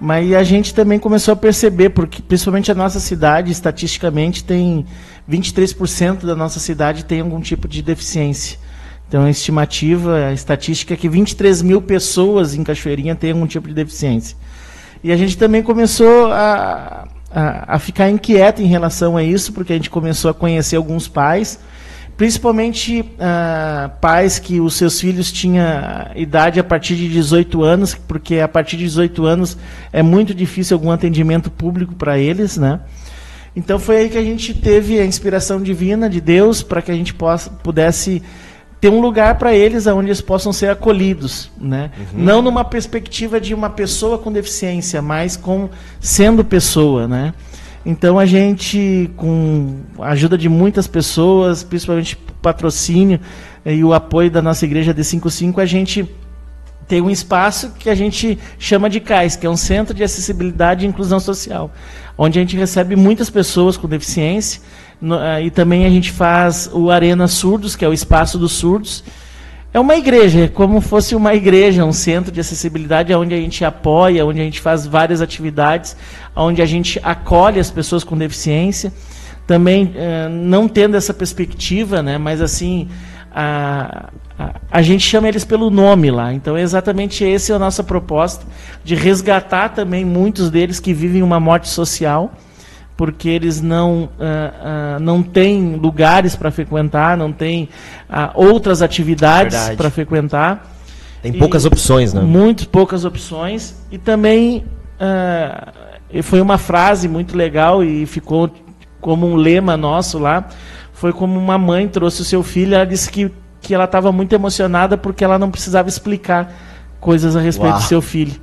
S3: mas a gente também começou a perceber, porque principalmente a nossa cidade, estatisticamente, tem 23% da nossa cidade tem algum tipo de deficiência. Então, a estimativa, a estatística é que 23 mil pessoas em Cachoeirinha têm algum tipo de deficiência. E a gente também começou a, a, a ficar inquieto em relação a isso, porque a gente começou a conhecer alguns pais, principalmente ah, pais que os seus filhos tinham idade a partir de 18 anos, porque a partir de 18 anos é muito difícil algum atendimento público para eles, né? Então foi aí que a gente teve a inspiração divina de Deus para que a gente possa, pudesse ter um lugar para eles onde eles possam ser acolhidos, né? Não numa perspectiva de uma pessoa com deficiência, mas com sendo pessoa, né? Então a gente, com a ajuda de muitas pessoas, principalmente patrocínio eh, e o apoio da nossa igreja D55, a gente tem um espaço que a gente chama de CAIS, que é um Centro de Acessibilidade e Inclusão Social, onde a gente recebe muitas pessoas com deficiência no- ah, e também a gente faz o Arena Surdos, que é o espaço dos surdos. É uma igreja, é como fosse uma igreja, um centro de acessibilidade onde a gente apoia, onde a gente faz várias atividades, onde a gente acolhe as pessoas com deficiência. Também eh, não tendo essa perspectiva, né, mas assim, a, a, a gente chama eles pelo nome lá. Então, é exatamente esse é a nossa proposta, de resgatar também muitos deles que vivem uma morte social, porque eles não, ah, ah, não têm lugares para frequentar, não têm ah, outras atividades para frequentar.
S1: Tem poucas
S3: E
S1: opções, né?
S3: Muito poucas opções. E também foi uma frase muito legal e ficou como um lema nosso lá. Foi como uma mãe trouxe o seu filho, ela disse que, que ela estava muito emocionada porque ela não precisava explicar coisas a respeito
S1: Uau.
S3: do seu filho.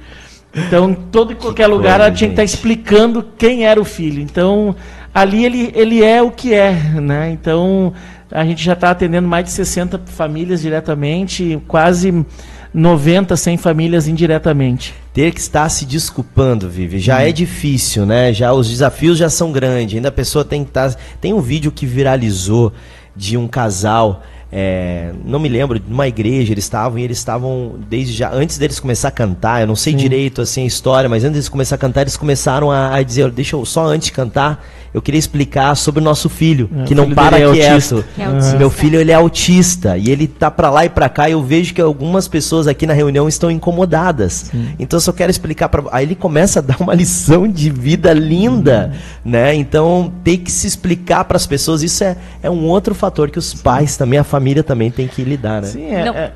S3: Então, em todo e qualquer lugar,
S1: coisa,
S3: ela tinha que estar
S1: gente.
S3: explicando quem era o filho. Então, ali ele, ele é o que é, né? Então, a gente já está atendendo mais de 60 famílias diretamente, quase 90, 100 famílias indiretamente.
S1: Ter que estar se desculpando, Vivi, já é difícil, né? Já os desafios já são grandes. Ainda a pessoa tem que estar. Tem um vídeo que viralizou de um casal. É, não me lembro, numa igreja eles estavam e eles estavam desde já antes deles começar a cantar, eu não sei direito assim a história, mas antes deles começar a cantar, eles começaram a, a dizer, deixa eu só antes de cantar, eu queria explicar sobre o nosso filho,
S3: É,
S1: que não
S3: filho
S1: para
S3: é
S1: quieto.
S3: autista.
S2: Que é autista.
S1: Meu filho ele é autista e ele tá pra lá e pra cá e eu vejo que algumas pessoas aqui na reunião estão incomodadas. Então eu só quero explicar para aí ele começa a dar uma *laughs* lição de vida linda, né? Então tem que se explicar para as pessoas, isso é, é um outro fator que os pais também, a família também tem que lidar, né?
S3: Sim, é,
S2: Não-
S3: é-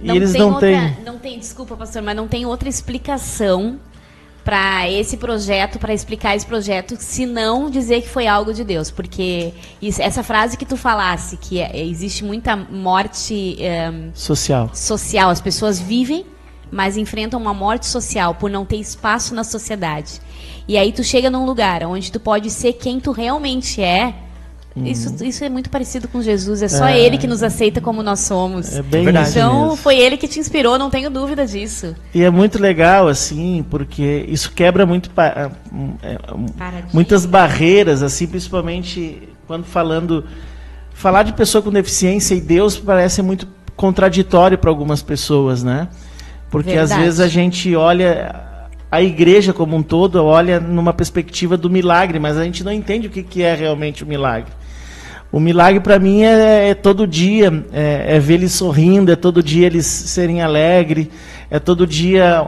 S3: e
S2: Não
S3: eles
S2: tem
S3: não
S2: outra,
S3: têm.
S2: Não tem, desculpa, pastor, mas não tem outra explicação para esse projeto, para explicar esse projeto, se não dizer que foi algo de Deus. Porque isso- essa frase que tu falasse, que é- existe muita morte eh,
S3: social.
S2: social, as pessoas vivem, mas enfrentam uma morte social por não ter espaço na sociedade. E aí tu chega num lugar onde tu pode ser quem tu realmente é. Isso, isso é muito parecido com Jesus. É só
S3: É.
S2: ele que nos aceita como nós somos.
S3: É bem
S1: verdade
S2: Então
S3: mesmo.
S2: foi ele que te inspirou, não tenho dúvida disso.
S3: E é muito legal, assim, porque isso quebra muito pa- é,
S2: Paradigma.
S3: muitas barreiras, assim, principalmente quando falando. Falar de pessoa com deficiência e Deus parece muito contraditório para algumas pessoas, né? Porque às
S2: Verdade.
S3: vezes a gente olha a igreja como um todo, olha numa perspectiva do milagre, mas a gente não entende o que, que é realmente o milagre. O milagre para mim é, é todo dia, é, é ver eles sorrindo, é todo dia eles serem alegres, é todo dia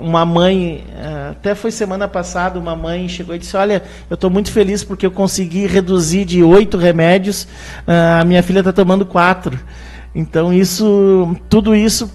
S3: uma mãe, eh, até foi semana passada, uma mãe chegou e disse, olha, eu estou muito feliz porque eu consegui reduzir de oito remédios, ah, a minha filha está tomando quatro. Então isso, tudo isso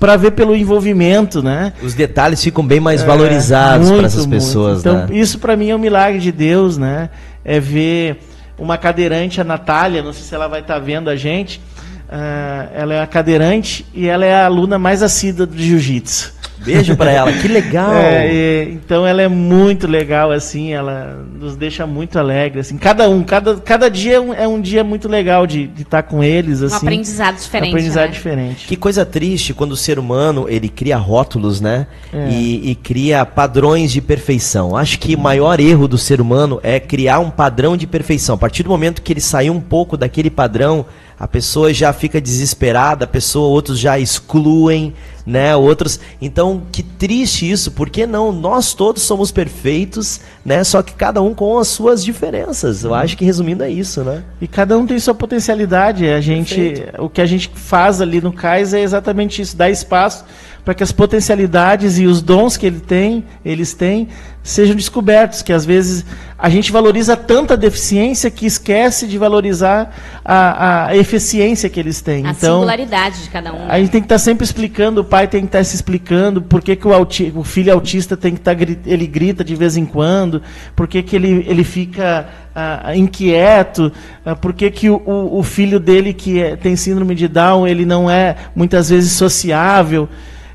S3: para ver pelo envolvimento, né?
S1: Os detalhes ficam bem mais
S3: É,
S1: valorizados para
S3: muito,
S1: essas
S3: muito.
S1: pessoas,
S3: Então,
S1: né?
S3: isso para mim é um milagre de Deus, né? É ver uma cadeirante, a Natália, não sei se ela vai estar vendo a gente. ah, ela é a cadeirante e ela é a aluna mais assídua do jiu-jitsu.
S1: Beijo pra ela, que legal.
S3: É, e- então ela é muito legal, assim, ela nos deixa muito alegre, assim, cada um, cada, cada dia é um, é um dia muito legal de estar com eles,
S2: Um
S3: assim.
S2: aprendizado diferente.
S3: aprendizado
S2: né?
S3: diferente.
S1: Que coisa triste quando o ser humano ele cria rótulos, né?
S3: É.
S1: E, e cria padrões de perfeição. Acho que o maior erro do ser humano é criar um padrão de perfeição. A partir do momento que ele sair um pouco daquele padrão, a pessoa já fica desesperada, a pessoa, outros já excluem, né? Outros. Então, que triste isso, porque não? Nós todos somos perfeitos, né? Só que cada um com as suas diferenças. Eu acho que resumindo é isso, né?
S3: E cada um tem sua potencialidade. A gente, o que a gente faz ali no CAIS é exatamente isso, dar espaço para que as potencialidades e os dons que ele tem, eles têm, sejam descobertos. Que às vezes a gente valoriza tanta deficiência que esquece de valorizar a, a eficiência que eles têm.
S2: A
S3: então,
S2: singularidade de cada um. né?
S3: a gente tem que estar sempre explicando, o pai tem que estar se explicando por que, que o, auti- o filho autista tem que estar gri- ele grita de vez em quando, por que, que ele, ele fica ah, inquieto, ah, por que, que o, o, o filho dele que é- tem síndrome de Down ele não é muitas vezes sociável.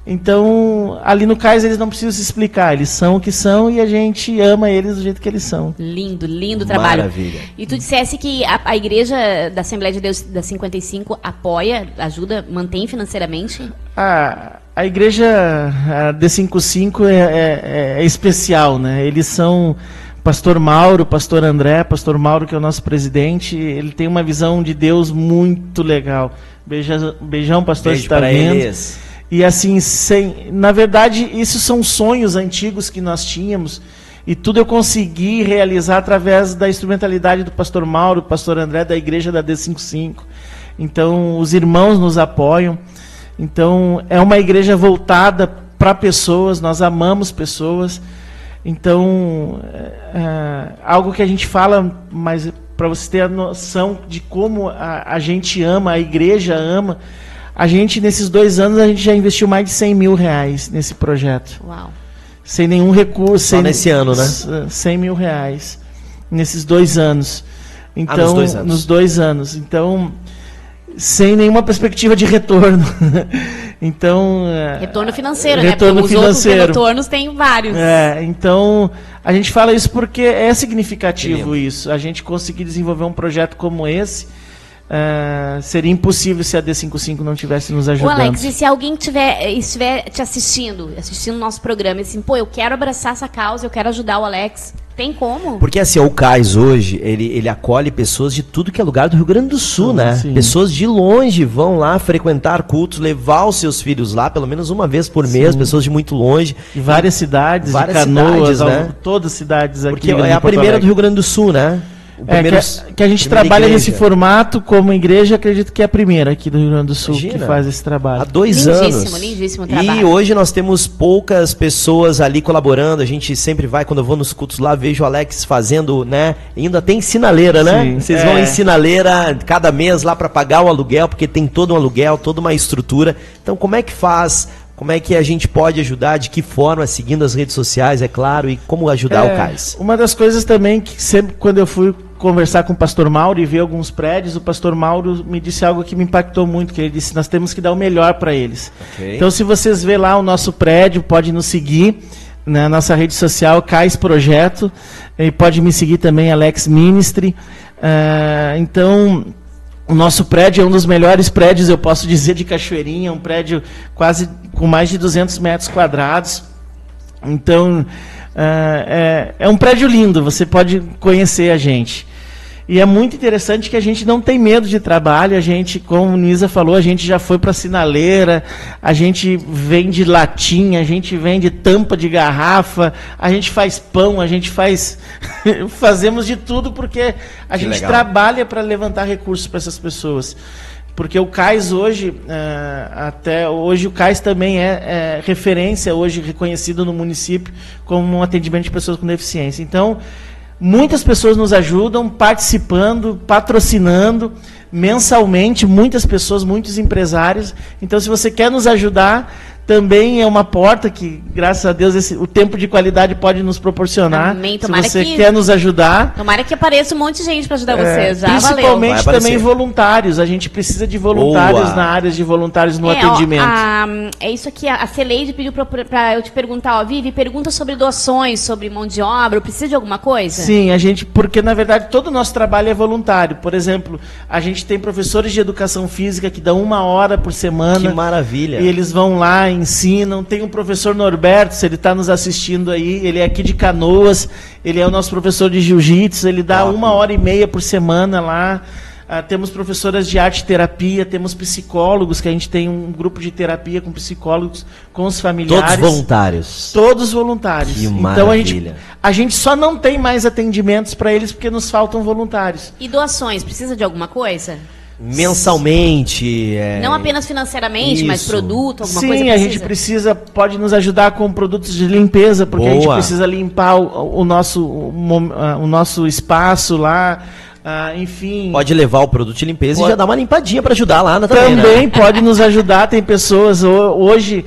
S3: Então, ali no CAIS eles não precisam se explicar, eles são o que são e a gente ama eles do jeito que eles são.
S2: Lindo, lindo trabalho.
S1: Maravilha.
S2: E tu dissesse que a, a igreja da Assembleia de Deus da 55 apoia, ajuda, mantém financeiramente?
S3: A, a igreja a D55 é, é- é especial, né? Eles são Pastor Mauro, Pastor André, Pastor Mauro que é o nosso presidente, ele tem uma visão de Deus muito legal. Beija, beijão, pastor,
S1: Beijo
S3: tá
S1: pra
S3: vendo.
S1: eles.
S3: E assim, sem, na verdade, isso são sonhos antigos que nós tínhamos. E tudo eu consegui realizar através da instrumentalidade do pastor Mauro, do pastor André, da igreja da D55. Então, os irmãos nos apoiam. Então, é uma igreja voltada para pessoas, nós amamos pessoas. Então, é, é, algo que a gente fala, mas para você ter a noção de como a, a gente ama, a igreja ama, a gente, nesses dois anos, a gente já investiu mais de 100 mil reais nesse projeto.
S2: Uau.
S3: Sem nenhum recurso.
S1: Só
S3: sem,
S1: nesse ano, né?
S3: s- 100 mil reais. Nesses dois anos. Então,
S1: nos dois anos.
S3: nos dois anos. Então, sem nenhuma perspectiva de retorno. *laughs* então. é,
S2: Retorno financeiro,
S3: Retorno
S2: né? Porque os
S3: financeiro.
S2: outros retornos tem vários.
S3: é, então a gente fala isso porque é significativo isso. A gente conseguir desenvolver um projeto como esse é, seria impossível se a D55 não tivesse nos
S2: Ô
S3: ajudando.
S2: Alex, e se alguém tiver, estiver te assistindo, assistindo o nosso programa, e assim, pô, eu quero abraçar essa causa, eu quero ajudar o Alex, tem como?
S1: Porque assim, o CAIS hoje, ele, ele acolhe pessoas de tudo que é lugar do Rio Grande do Sul,
S3: Sim,
S1: né?
S3: sim.
S1: Pessoas de longe vão lá frequentar cultos, levar os seus filhos lá, pelo menos uma vez por mês, pessoas de muito longe.
S3: De várias cidades,
S1: Várias
S3: de canoas,
S1: cidades, né?
S3: todas as cidades aqui.
S1: Porque é a primeira do. Rio Grande do Sul, né? O
S3: É, que,
S1: primeiro-
S3: a, que a gente trabalha
S1: igreja.
S3: nesse formato como igreja, acredito que é a primeira aqui do Rio Grande do Sul que
S1: Imagina.
S3: faz esse
S1: Há
S3: trabalho.
S1: dois
S2: Lindíssimo,
S1: anos.
S2: lindíssimo
S1: E
S2: trabalho.
S1: hoje nós temos poucas pessoas ali colaborando. A gente sempre vai, quando eu vou nos cultos lá, vejo o Alex fazendo, né? Ainda tem sinaleira, né?
S3: Sim,
S1: Vocês
S3: é.
S1: vão em sinaleira cada mês lá para pagar o aluguel, porque tem todo um aluguel, toda uma estrutura. Então, como é que faz? Como é que a gente pode ajudar? De que forma? Seguindo as redes sociais, é claro, e como ajudar
S3: É,
S1: o CAIS?
S3: Uma das coisas também que sempre quando eu fui conversar com o pastor Mauro e ver alguns prédios, o pastor Mauro me disse algo que me impactou muito, que ele disse, nós temos que dar o melhor para eles.
S1: Ok.
S3: Então se vocês vê lá o nosso prédio, pode nos seguir na nossa rede social, Cais Projeto, e pode me seguir também, Alex Ministry. Ah, então, o nosso prédio é um dos melhores prédios, eu posso dizer, de Cachoeirinha, um prédio quase com mais de 200 metros quadrados. Então, ah, é, é um prédio lindo, você pode conhecer a gente. E é muito interessante que a gente não tem medo de trabalho, a gente, como o Nisa falou, a gente já foi para sinaleira, a gente vende latinha, a gente vende tampa de garrafa, a gente faz pão, a gente faz. *laughs* fazemos de tudo porque a
S1: Que
S3: gente
S1: legal.
S3: trabalha para levantar recursos para essas pessoas. Porque o CAIS hoje, ah, até hoje o CAIS também é, é referência hoje reconhecido no município como um atendimento de pessoas com deficiência. Então, muitas pessoas nos ajudam participando, patrocinando mensalmente, muitas pessoas, muitos empresários. Então, se você quer nos ajudar, também é uma porta que, graças a Deus, esse, o tempo de qualidade pode nos proporcionar.
S2: Amém.
S3: Se você
S2: que-
S3: quer nos ajudar.
S2: Tomara que apareça um monte de gente pra ajudar
S3: É,
S2: vocês. Já valeu.
S3: principalmente também voluntários. A gente precisa de voluntários
S1: Boa.
S3: na área de voluntários no
S2: é, ó,
S3: atendimento.
S2: a- é isso aqui, a a Celeide pediu pra, pra eu te perguntar, ó, Vivi, pergunta sobre doações, sobre mão de obra, precisa de alguma coisa?
S3: Sim, a gente, porque na verdade todo o nosso trabalho é voluntário. Por exemplo, a gente tem professores de educação física que dão uma hora por
S1: Que
S3: semana.
S1: maravilha.
S3: E eles vão lá, ensinam. Tem o professor Norberto, se ele está nos assistindo aí, ele é aqui de Canoas, ele é o nosso professor de jiu-jitsu, ele dá
S1: Top.
S3: uma hora e meia por semana lá. Ah, temos professoras de arte e terapia, temos psicólogos, que a gente tem um grupo de terapia com psicólogos, com os familiares.
S1: Todos voluntários.
S3: Todos voluntários.
S1: Que
S3: então a gente,
S1: maravilha.
S3: a gente só não tem mais atendimentos para eles porque nos faltam voluntários.
S2: E doações, precisa de alguma coisa?
S1: Mensalmente. é,
S2: Não apenas financeiramente, mas
S1: Isso.
S2: produto, alguma
S3: Sim,
S2: coisa
S3: a gente precisa, pode nos ajudar com produtos de limpeza, porque a gente
S1: Boa.
S3: precisa limpar o, o nosso, o, ah, o nosso espaço lá, ah, enfim.
S1: Pode levar o produto de limpeza
S3: Pode-
S1: e já dar uma limpadinha pra ajudar lá na também,
S3: Também
S1: né?
S3: pode nos ajudar, tem pessoas, ho- hoje,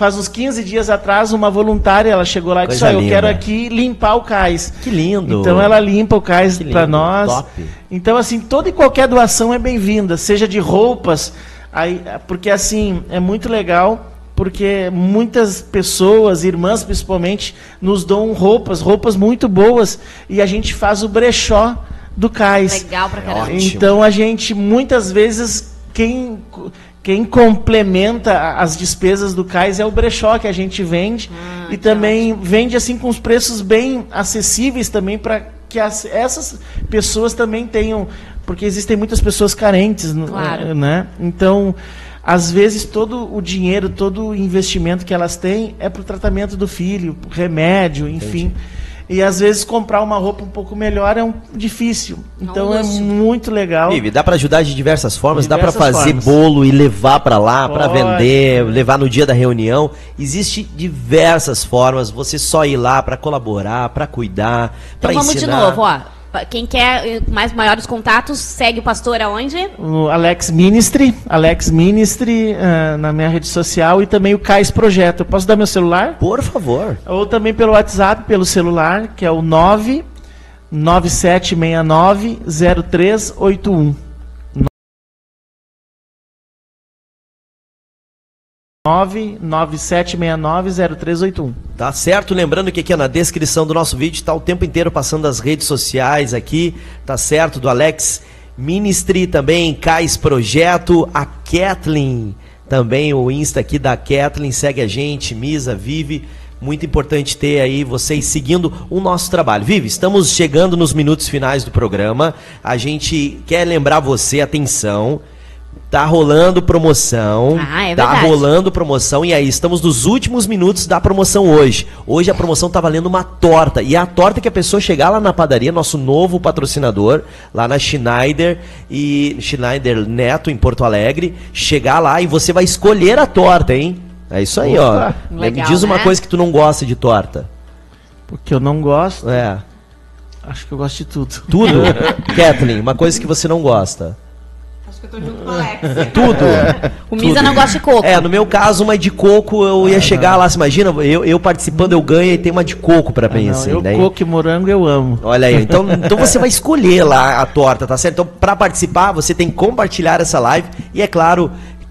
S3: faz uns 15 dias atrás, uma voluntária, ela chegou lá e disse,
S1: Coisa
S3: "Ó, eu quero aqui limpar o cais.
S1: Que lindo.
S3: Então ela limpa o cais para nós.
S1: top.
S3: Então assim, toda e qualquer doação é bem-vinda, seja de roupas, aí, porque assim, é muito legal, porque muitas pessoas, irmãs principalmente, nos dão roupas, roupas muito boas, e a gente faz o brechó do cais.
S2: Legal pra caramba.
S1: Ótimo.
S3: Então a gente muitas vezes quem quem complementa as despesas do cais é o brechó que a gente vende
S2: Ah,
S3: e também vende assim com os preços bem acessíveis também para que as- essas pessoas também tenham porque existem muitas pessoas carentes,
S2: Claro.
S3: né? Então às vezes todo o dinheiro, todo o investimento que elas têm é para o tratamento do filho, remédio, enfim. E às vezes comprar uma roupa um pouco melhor é um difícil. Então é
S2: luxo.
S3: muito legal.
S1: Vivi, dá pra ajudar de diversas formas, dá pra
S3: Diversas
S1: fazer
S3: formas.
S1: bolo e levar pra lá, pra
S3: Pode.
S1: vender, levar no dia da reunião. Existe diversas formas, você só ir lá pra colaborar, pra cuidar,
S2: Então
S1: pra
S2: vamos
S1: ensinar.
S2: de novo, ó. Quem quer eh, mais maiores contatos, segue o pastor aonde?
S3: O Alex Ministry, Alex Ministry ah, na minha rede social e também o Cais Projeto. Eu posso dar meu celular?
S1: Por favor.
S3: Ou também pelo WhatsApp, pelo celular, que é o 99769 0381. 99769 0381.
S1: Tá certo? Lembrando que aqui na descrição do nosso vídeo tá o tempo inteiro passando as redes sociais aqui, tá certo? Do Alex Ministry também, Cais Projeto, a Kathleen, também o Insta aqui da Kathleen, segue a gente, Misa, Vive. Muito importante ter aí vocês seguindo o nosso trabalho. Vive, estamos chegando nos minutos finais do programa. A gente quer lembrar você, atenção, tá rolando promoção.
S2: Ah, é
S1: tá
S2: verdade.
S1: rolando promoção e aí estamos nos últimos minutos da promoção hoje. Hoje a promoção tá valendo uma torta e é a torta que a pessoa chegar lá na padaria, nosso novo patrocinador, lá na Schneider e Schneider Neto em Porto Alegre, chegar lá e você vai escolher a torta, hein? É isso aí,
S3: Opa.
S1: ó.
S2: Legal,
S1: Me diz uma
S2: né?
S1: coisa que tu não gosta de torta.
S3: Porque eu não gosto,
S1: É.
S3: acho que eu gosto de tudo.
S1: Tudo. *laughs* Kathleen, uma coisa que você não gosta.
S4: Que eu tô junto com o Alex. *laughs*
S1: Tudo.
S2: O Misa não gosta de coco.
S1: É, no meu caso, uma de coco, eu ia chegar lá, você imagina, eu, eu participando, eu ganho e tem uma de coco pra mim,
S3: Ah, Não,
S1: assim.
S3: eu
S1: daí-
S3: coco e morango eu amo.
S1: Olha aí, então, *laughs* então você vai escolher lá a torta, tá certo? Então, pra participar, você tem que compartilhar essa live e, é claro,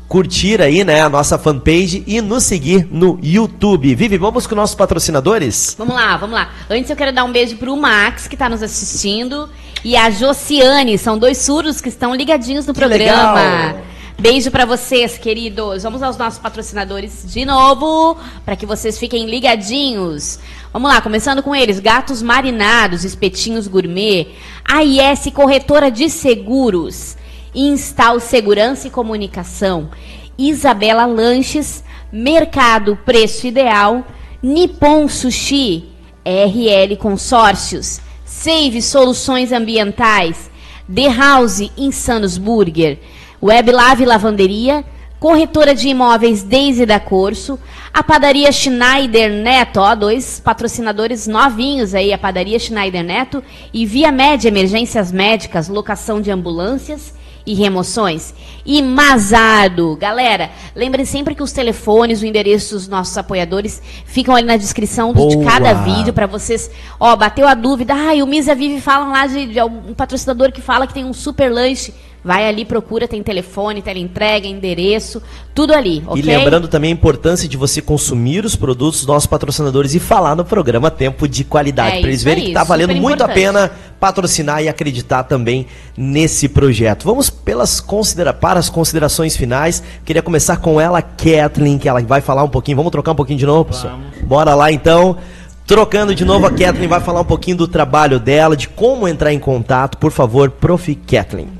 S1: curtir aí, né, a nossa fanpage e nos seguir no YouTube. Vivi, vamos com nossos patrocinadores?
S2: Vamos lá, vamos lá. Antes eu quero dar um beijo pro Max, que tá nos assistindo, e a Josiane, são dois surdos que estão ligadinhos no
S1: Que
S2: programa.
S1: legal.
S2: Beijo pra vocês, queridos. Vamos aos nossos patrocinadores de novo, para que vocês fiquem ligadinhos. Vamos lá, começando com eles: Gatos Marinados, Espetinhos Gourmet, AIS Corretora de Seguros, Instal Segurança e Comunicação, Isabela Lanches, Mercado Preço Ideal, Nippon Sushi, RL Consórcios, Save Soluções Ambientais, The House Insanos Burger, Weblave Lavanderia, Corretora de Imóveis Daisy da Corso, a Padaria Schneider Neto, ó, dois patrocinadores novinhos aí, a Padaria Schneider Neto e Via Média Emergências Médicas, locação de ambulâncias e remoções? E Mazardo, galera, lembrem sempre que os telefones, o endereço dos nossos apoiadores ficam ali na descrição do- de cada vídeo para vocês. Ó, bateu a dúvida, ah, e o Misa Vive falam lá de, de um patrocinador que fala que tem um super lanche. Vai ali, procura, tem telefone, teleentrega, endereço, tudo ali, ok?
S1: E lembrando também a importância de você consumir os produtos dos nossos patrocinadores e falar no programa Tempo de Qualidade.
S2: É
S1: para eles verem
S2: aí,
S1: que tá valendo muito a
S2: importante.
S1: pena patrocinar e acreditar também nesse projeto. Vamos pelas considera para as considerações finais. Queria começar com ela, Kathleen, que ela vai falar um pouquinho. Vamos trocar um pouquinho de novo, pessoal? Bora lá então. Trocando de novo, a Kathleen vai falar um pouquinho do trabalho dela, de como entrar em contato. Por favor, Prof. Kathleen.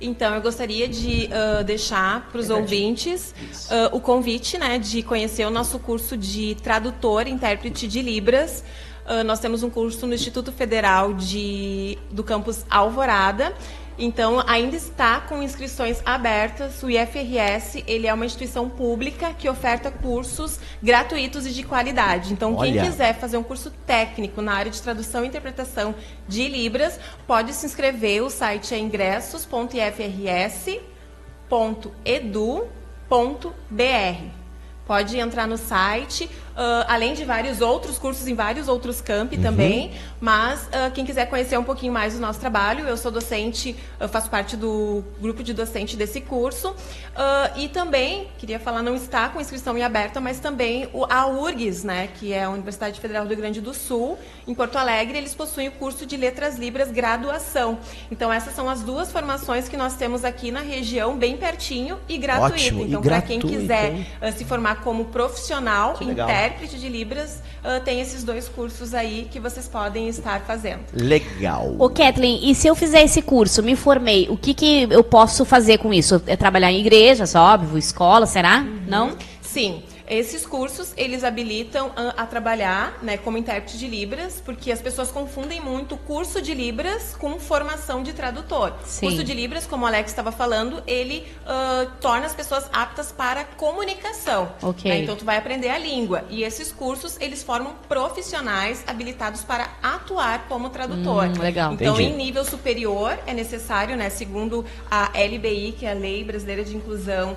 S4: Então, eu gostaria de ah, deixar para os ouvintes ah, o convite né, de conhecer o nosso curso de tradutor e intérprete de Libras. Ah, nós temos um curso no Instituto Federal de, do campus Alvorada. Então, ainda está com inscrições abertas. O IFRS ele é uma instituição pública que oferta cursos gratuitos e de qualidade. Então, quem
S1: Olha.
S4: quiser quiser fazer um curso técnico na área de tradução e interpretação de Libras, pode se inscrever. O site é ingressos.ifrs.edu.br. Pode entrar no site, ah, além de vários outros cursos em vários outros campi também. Mas ah, quem quiser conhecer um pouquinho mais do nosso trabalho, eu sou docente, eu faço parte do grupo de docente desse curso. Ah, e também, queria falar, não está com inscrição em aberta, mas também o, a URGS, né, que é a Universidade Federal do Rio Grande do Sul, em Porto Alegre, eles possuem o curso de Letras Libras graduação. Então, essas são as duas formações que nós temos aqui na região, bem pertinho e gratuito.
S1: Ótimo,
S4: então, para quem quiser se formar como profissional,
S1: Que legal.
S4: Intérprete de Libras, ah, tem esses dois cursos aí que vocês podem estar fazendo.
S1: Legal.
S2: Ô, Kathleen, e se eu fizer esse curso, me formei, o que, que eu posso fazer com isso? É trabalhar em igrejas, óbvio, escola, será? Não?
S4: Sim. Esses cursos, eles habilitam a, a trabalhar né, como intérprete de Libras, porque as pessoas confundem muito curso de Libras com formação de tradutor.
S2: Sim.
S4: Curso de Libras, como o Alex estava falando, ele ah, torna as pessoas aptas para comunicação.
S2: Ok.
S4: né? Então, tu vai aprender a língua. E esses cursos, eles formam profissionais habilitados para atuar como tradutor.
S2: Hum, legal.
S4: Então,
S1: Entendi.
S4: em nível superior, é necessário, né, segundo a LBI, que é a Lei Brasileira de Inclusão,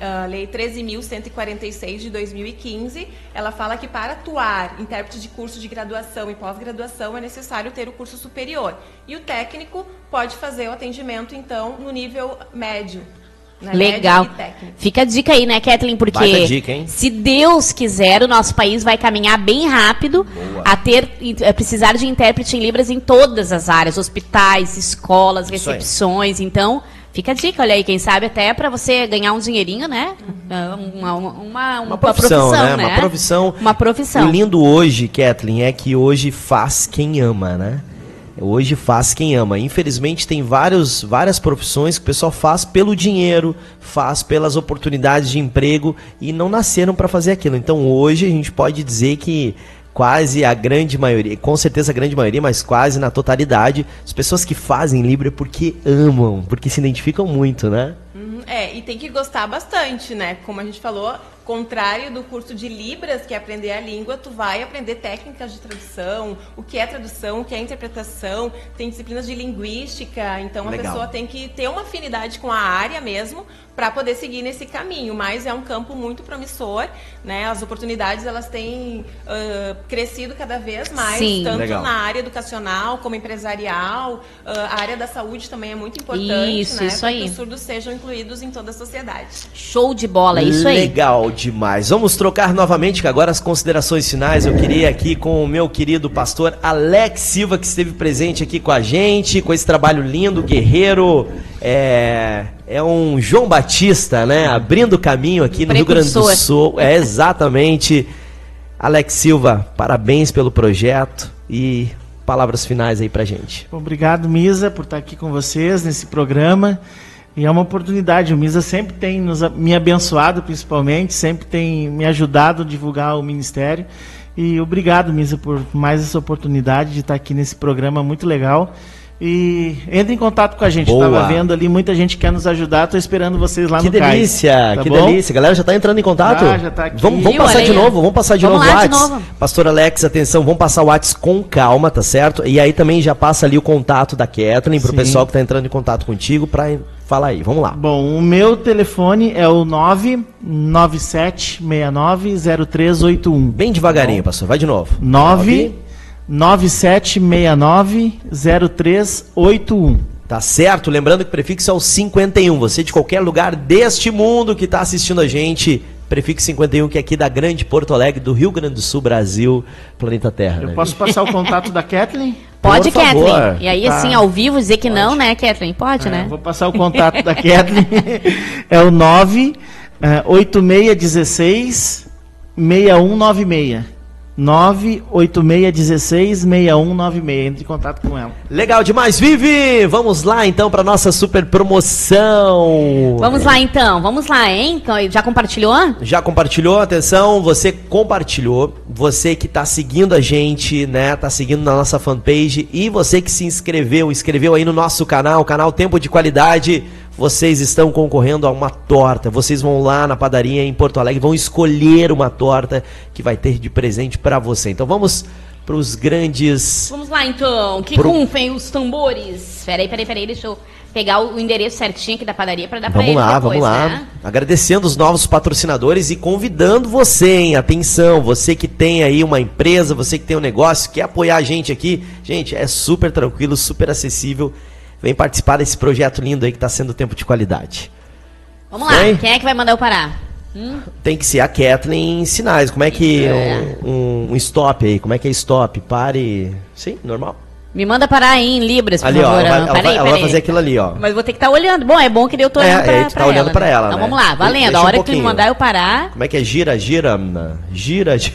S4: ah, Lei 13.146 de 2015, ela fala que para atuar intérprete de curso de graduação e pós-graduação é necessário ter o curso superior. E o técnico pode fazer o atendimento, então, no nível médio. né,
S2: Legal.
S4: médio e técnico.
S2: Fica a dica aí, né, Kathleen? Porque
S1: dica, hein?
S2: se Deus quiser, o nosso país vai caminhar bem rápido a ter a precisar de intérprete em Libras em todas as áreas, hospitais, escolas, recepções. Então, fica a dica, olha aí, quem sabe até para você ganhar um dinheirinho, né? Uma, uma, uma,
S1: Uma profissão, né? Uma profissão.
S2: Uma profissão.
S1: O lindo hoje, Kathleen, é que hoje faz quem ama, né? Hoje faz quem ama. Infelizmente tem vários, várias profissões que o pessoal faz pelo dinheiro, faz pelas oportunidades de emprego e não nasceram para fazer aquilo. Então hoje a gente pode dizer que quase a grande maioria, com certeza a grande maioria, mas quase na totalidade, as pessoas que fazem Libra é porque amam, porque se identificam muito, né?
S4: Uhum, É, e tem que gostar bastante, né? Como a gente falou, contrário do curso de Libras, que é aprender a língua, tu vai aprender técnicas de tradução, o que é tradução, o que é interpretação, tem disciplinas de linguística, então
S1: Legal.
S4: a pessoa tem que ter uma afinidade com a área mesmo para poder seguir nesse caminho, mas é um campo muito promissor, né? As oportunidades elas têm ah, crescido cada vez mais,
S2: Sim.
S4: tanto
S1: Legal.
S4: na área educacional como empresarial, ah, a área da saúde também é muito importante,
S2: Isso,
S4: né?
S2: isso
S4: para
S2: aí.
S4: que os surdos sejam incluídos em toda a sociedade.
S2: Show de bola, é isso aí.
S1: Legal demais. Vamos trocar novamente, que agora as considerações finais eu queria aqui com o meu querido pastor Alex Silva, que esteve presente aqui com a gente, com esse trabalho lindo, guerreiro. É, é um João Batista, né? Abrindo caminho aqui no Rio Grande do. Sul. É exatamente. Alex Silva, parabéns pelo projeto e palavras finais aí pra gente.
S3: Obrigado, Misa, por estar aqui com vocês nesse programa. E é uma oportunidade. O Misa sempre tem nos, me abençoado, principalmente, sempre tem me ajudado a divulgar o ministério. E obrigado, Misa, por mais essa oportunidade de estar aqui nesse programa muito legal. E entre em contato com a gente. Estava vendo ali, muita gente quer nos ajudar. Estou esperando vocês lá
S1: que
S3: no CAIS.
S1: delícia,
S3: Tá
S1: que delícia. A galera já tá entrando em contato?
S3: Já, já tá aqui.
S1: Vamos, vamos passar de novo, vamos passar de
S2: Vamos
S1: novo o
S2: lá de
S1: Whats.
S2: novo.
S1: Pastor Alex, atenção, vamos passar o Whats com calma, tá certo? E aí também já passa ali o contato da Kathleen pro
S3: Sim.
S1: pessoal que tá entrando em contato contigo para Fala aí, vamos lá.
S3: Bom, o meu telefone é o 997690381.
S1: Bem devagarinho, pastor. Vai de novo.
S3: 997690381.
S1: Tá certo? Lembrando que o prefixo é o 51. Você de qualquer lugar deste mundo que está assistindo a gente, prefixo 51, que é aqui da Grande Porto Alegre, do Rio Grande do Sul, Brasil, planeta Terra.
S3: Eu
S1: né?
S3: posso passar o contato da Kathleen? *laughs*
S2: Pode,
S1: Por favor.
S2: Kathleen. E aí,
S3: Tá.
S2: assim, ao vivo, dizer que não, né, Kathleen? Pode,
S3: É,
S2: né?
S3: Vou passar o contato da Kathleen. *laughs* É o 98616 6196. 98616 6196. Entre em contato com ela.
S1: Legal demais, Vivi! Vamos lá então para nossa super promoção.
S2: Vamos lá, então. Vamos lá, hein? Então, Já compartilhou?
S1: Já compartilhou? Atenção, você compartilhou, você que tá seguindo a gente, né? Tá seguindo na nossa fanpage e você que se inscreveu, inscreveu aí no nosso canal, canal Tempo de Qualidade. Vocês estão concorrendo a uma torta. Vocês vão lá na padaria em Porto Alegre, vão escolher uma torta que vai ter de presente para você. Então vamos para os grandes
S2: Vamos lá, então. Que
S1: Pro-
S2: os tambores. Peraí, peraí, peraí. Deixa eu pegar o endereço certinho aqui da padaria para dar pra
S1: Vamos lá,
S2: depois,
S1: vamos lá.
S2: né?
S1: Agradecendo os novos patrocinadores e convidando você, hein? Atenção, você que tem aí uma empresa, você que tem um negócio, quer apoiar a gente aqui. Gente, é super tranquilo, super acessível. Vem participar desse projeto lindo aí que está sendo tempo de qualidade.
S2: Vamos lá. Quem é que vai mandar eu parar? Hum?
S1: Tem que ser a Kathleen em sinais. Como é que.
S2: É.
S1: Um, um- um stop aí? Como é que é stop? Pare. Sim, normal.
S2: Me manda parar aí em Libras, por
S1: Ali, ó.
S2: favor.
S1: Ela vai,
S2: Ah,
S1: ela
S2: peraí,
S1: vai- ela vai fazer aquilo ali, ó.
S2: Mas vou ter que estar olhando. Bom, é bom que eu tô
S1: É,
S2: olhando pra,
S1: é, tu tá
S2: pra
S1: olhando
S2: ela,
S1: pra
S2: né?
S1: ela,
S2: Então
S1: né?
S2: vamos lá, valendo.
S1: Deixa
S2: a
S1: um
S2: hora que tu me mandar eu parar.
S1: Como é que é? Gira, gira. Gira, gira.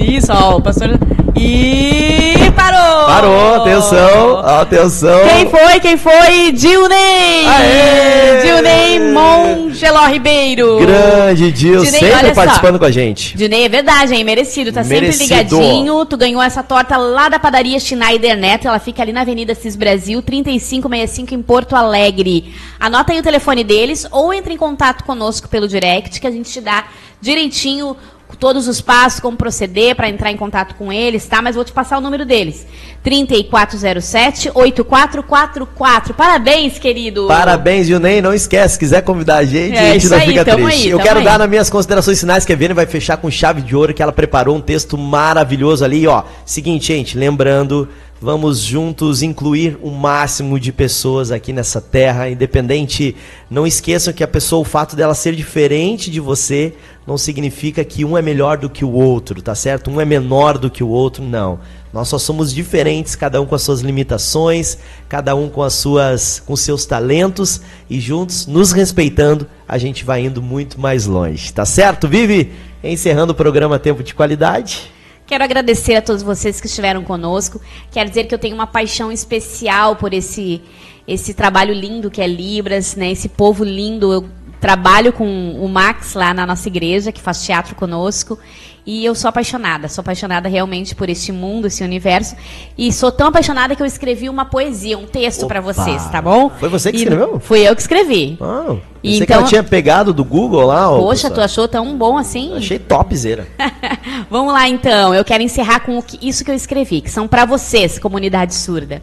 S2: Isso, ó, o pastor. E parou!
S1: Parou, atenção, atenção.
S2: Quem foi? Quem foi? Dilney!
S1: Aê!
S2: Dilney Mongeló Ribeiro!
S1: Grande Dil, sempre
S2: olha só.
S1: participando com a gente.
S2: Dinei, é verdade, hein? Merecido. Tá
S1: Merecido.
S2: sempre ligadinho. Tu ganhou essa torta lá da padaria Schneider Neto. Ela fica ali na Avenida Cis Brasil, 3565 em Porto Alegre. Anota aí o telefone deles ou entre em contato conosco pelo direct que a gente te dá direitinho todos os passos, como proceder para entrar em contato com eles, tá? Mas vou te passar o número deles. 3407-8444. Parabéns, querido!
S1: Parabéns, Junei. Não esquece, se quiser convidar a gente,
S2: É,
S1: a gente não
S2: aí,
S1: fica triste.
S2: aí,
S1: Eu quero
S2: aí.
S1: dar nas minhas considerações finais que a Viane vai fechar com chave de ouro, que ela preparou um texto maravilhoso ali, ó. Seguinte, gente, lembrando, vamos juntos incluir o máximo de pessoas aqui nessa terra, independente. Não esqueçam que a pessoa, o fato dela ser diferente de você, não significa que um é melhor do que o outro, tá certo? Um é menor do que o outro, não. Nós só somos diferentes, cada um com as suas limitações, cada um com as suas com seus talentos e juntos, nos respeitando, a gente vai indo muito mais longe. Tá certo, Vivi? Encerrando o programa Tempo de Qualidade.
S2: Quero agradecer a todos vocês que estiveram conosco. Quero dizer que eu tenho uma paixão especial por esse esse trabalho lindo que é Libras, né? Esse povo lindo. Eu trabalho com o Max lá na nossa igreja, que faz teatro conosco. E eu sou apaixonada, sou apaixonada realmente por este mundo, esse universo. E sou tão apaixonada que eu escrevi uma poesia, um texto para vocês, tá bom?
S1: Foi você que
S2: E
S1: escreveu?
S2: Fui eu que escrevi.
S1: Ah,
S2: E
S1: pensei que
S2: então-
S1: ela tinha pegado do Google lá. ó,
S2: Poxa, tu achou tão bom assim?
S1: Achei topzera. *laughs*
S2: Vamos lá então. Eu quero encerrar com o que- isso que eu escrevi, que são para vocês, comunidade surda.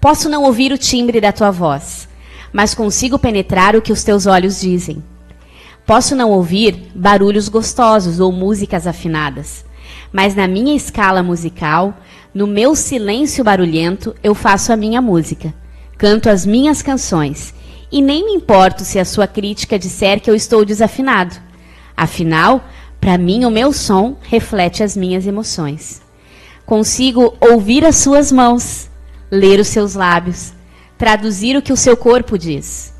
S2: Posso não ouvir o timbre da tua voz, mas consigo penetrar o que os teus olhos dizem. Posso não ouvir barulhos gostosos ou músicas afinadas, mas na minha escala musical, no meu silêncio barulhento, eu faço a minha música, canto as minhas canções, e nem me importo se a sua crítica disser que eu estou desafinado. Afinal, para mim o meu som reflete as minhas emoções. Consigo ouvir as suas mãos, ler os seus lábios, traduzir o que o seu corpo diz.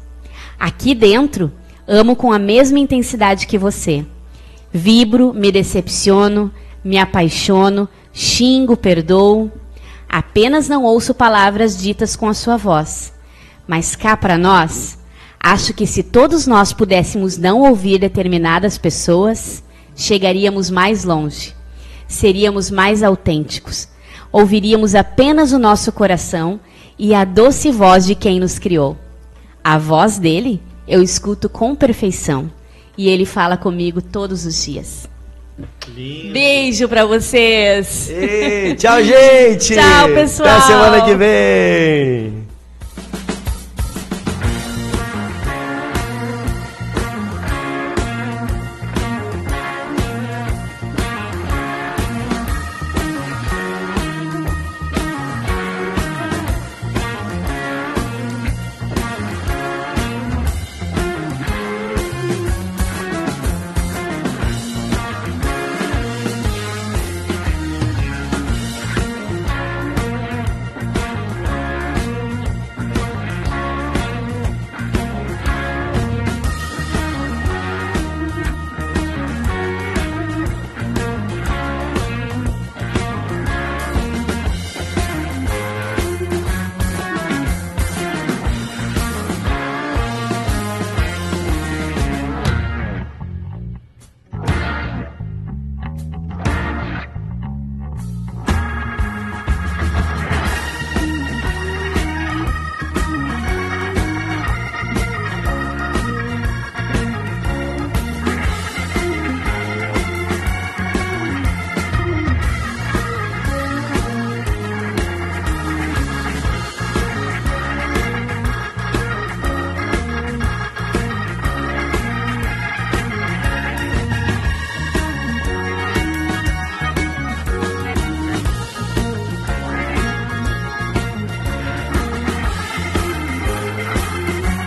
S2: Aqui dentro, amo com a mesma intensidade que você. Vibro, me decepciono, me apaixono, xingo, perdoo. Apenas não ouço palavras ditas com a sua voz. Mas cá para nós, acho que se todos nós pudéssemos não ouvir determinadas pessoas, chegaríamos mais longe. Seríamos mais autênticos. Ouviríamos apenas o nosso coração e a doce voz de quem nos criou. A voz dele eu escuto com perfeição e ele fala comigo todos os dias. Beijo pra vocês.
S1: Ei, tchau, gente! *laughs*
S2: Tchau, pessoal.
S1: Até semana que vem!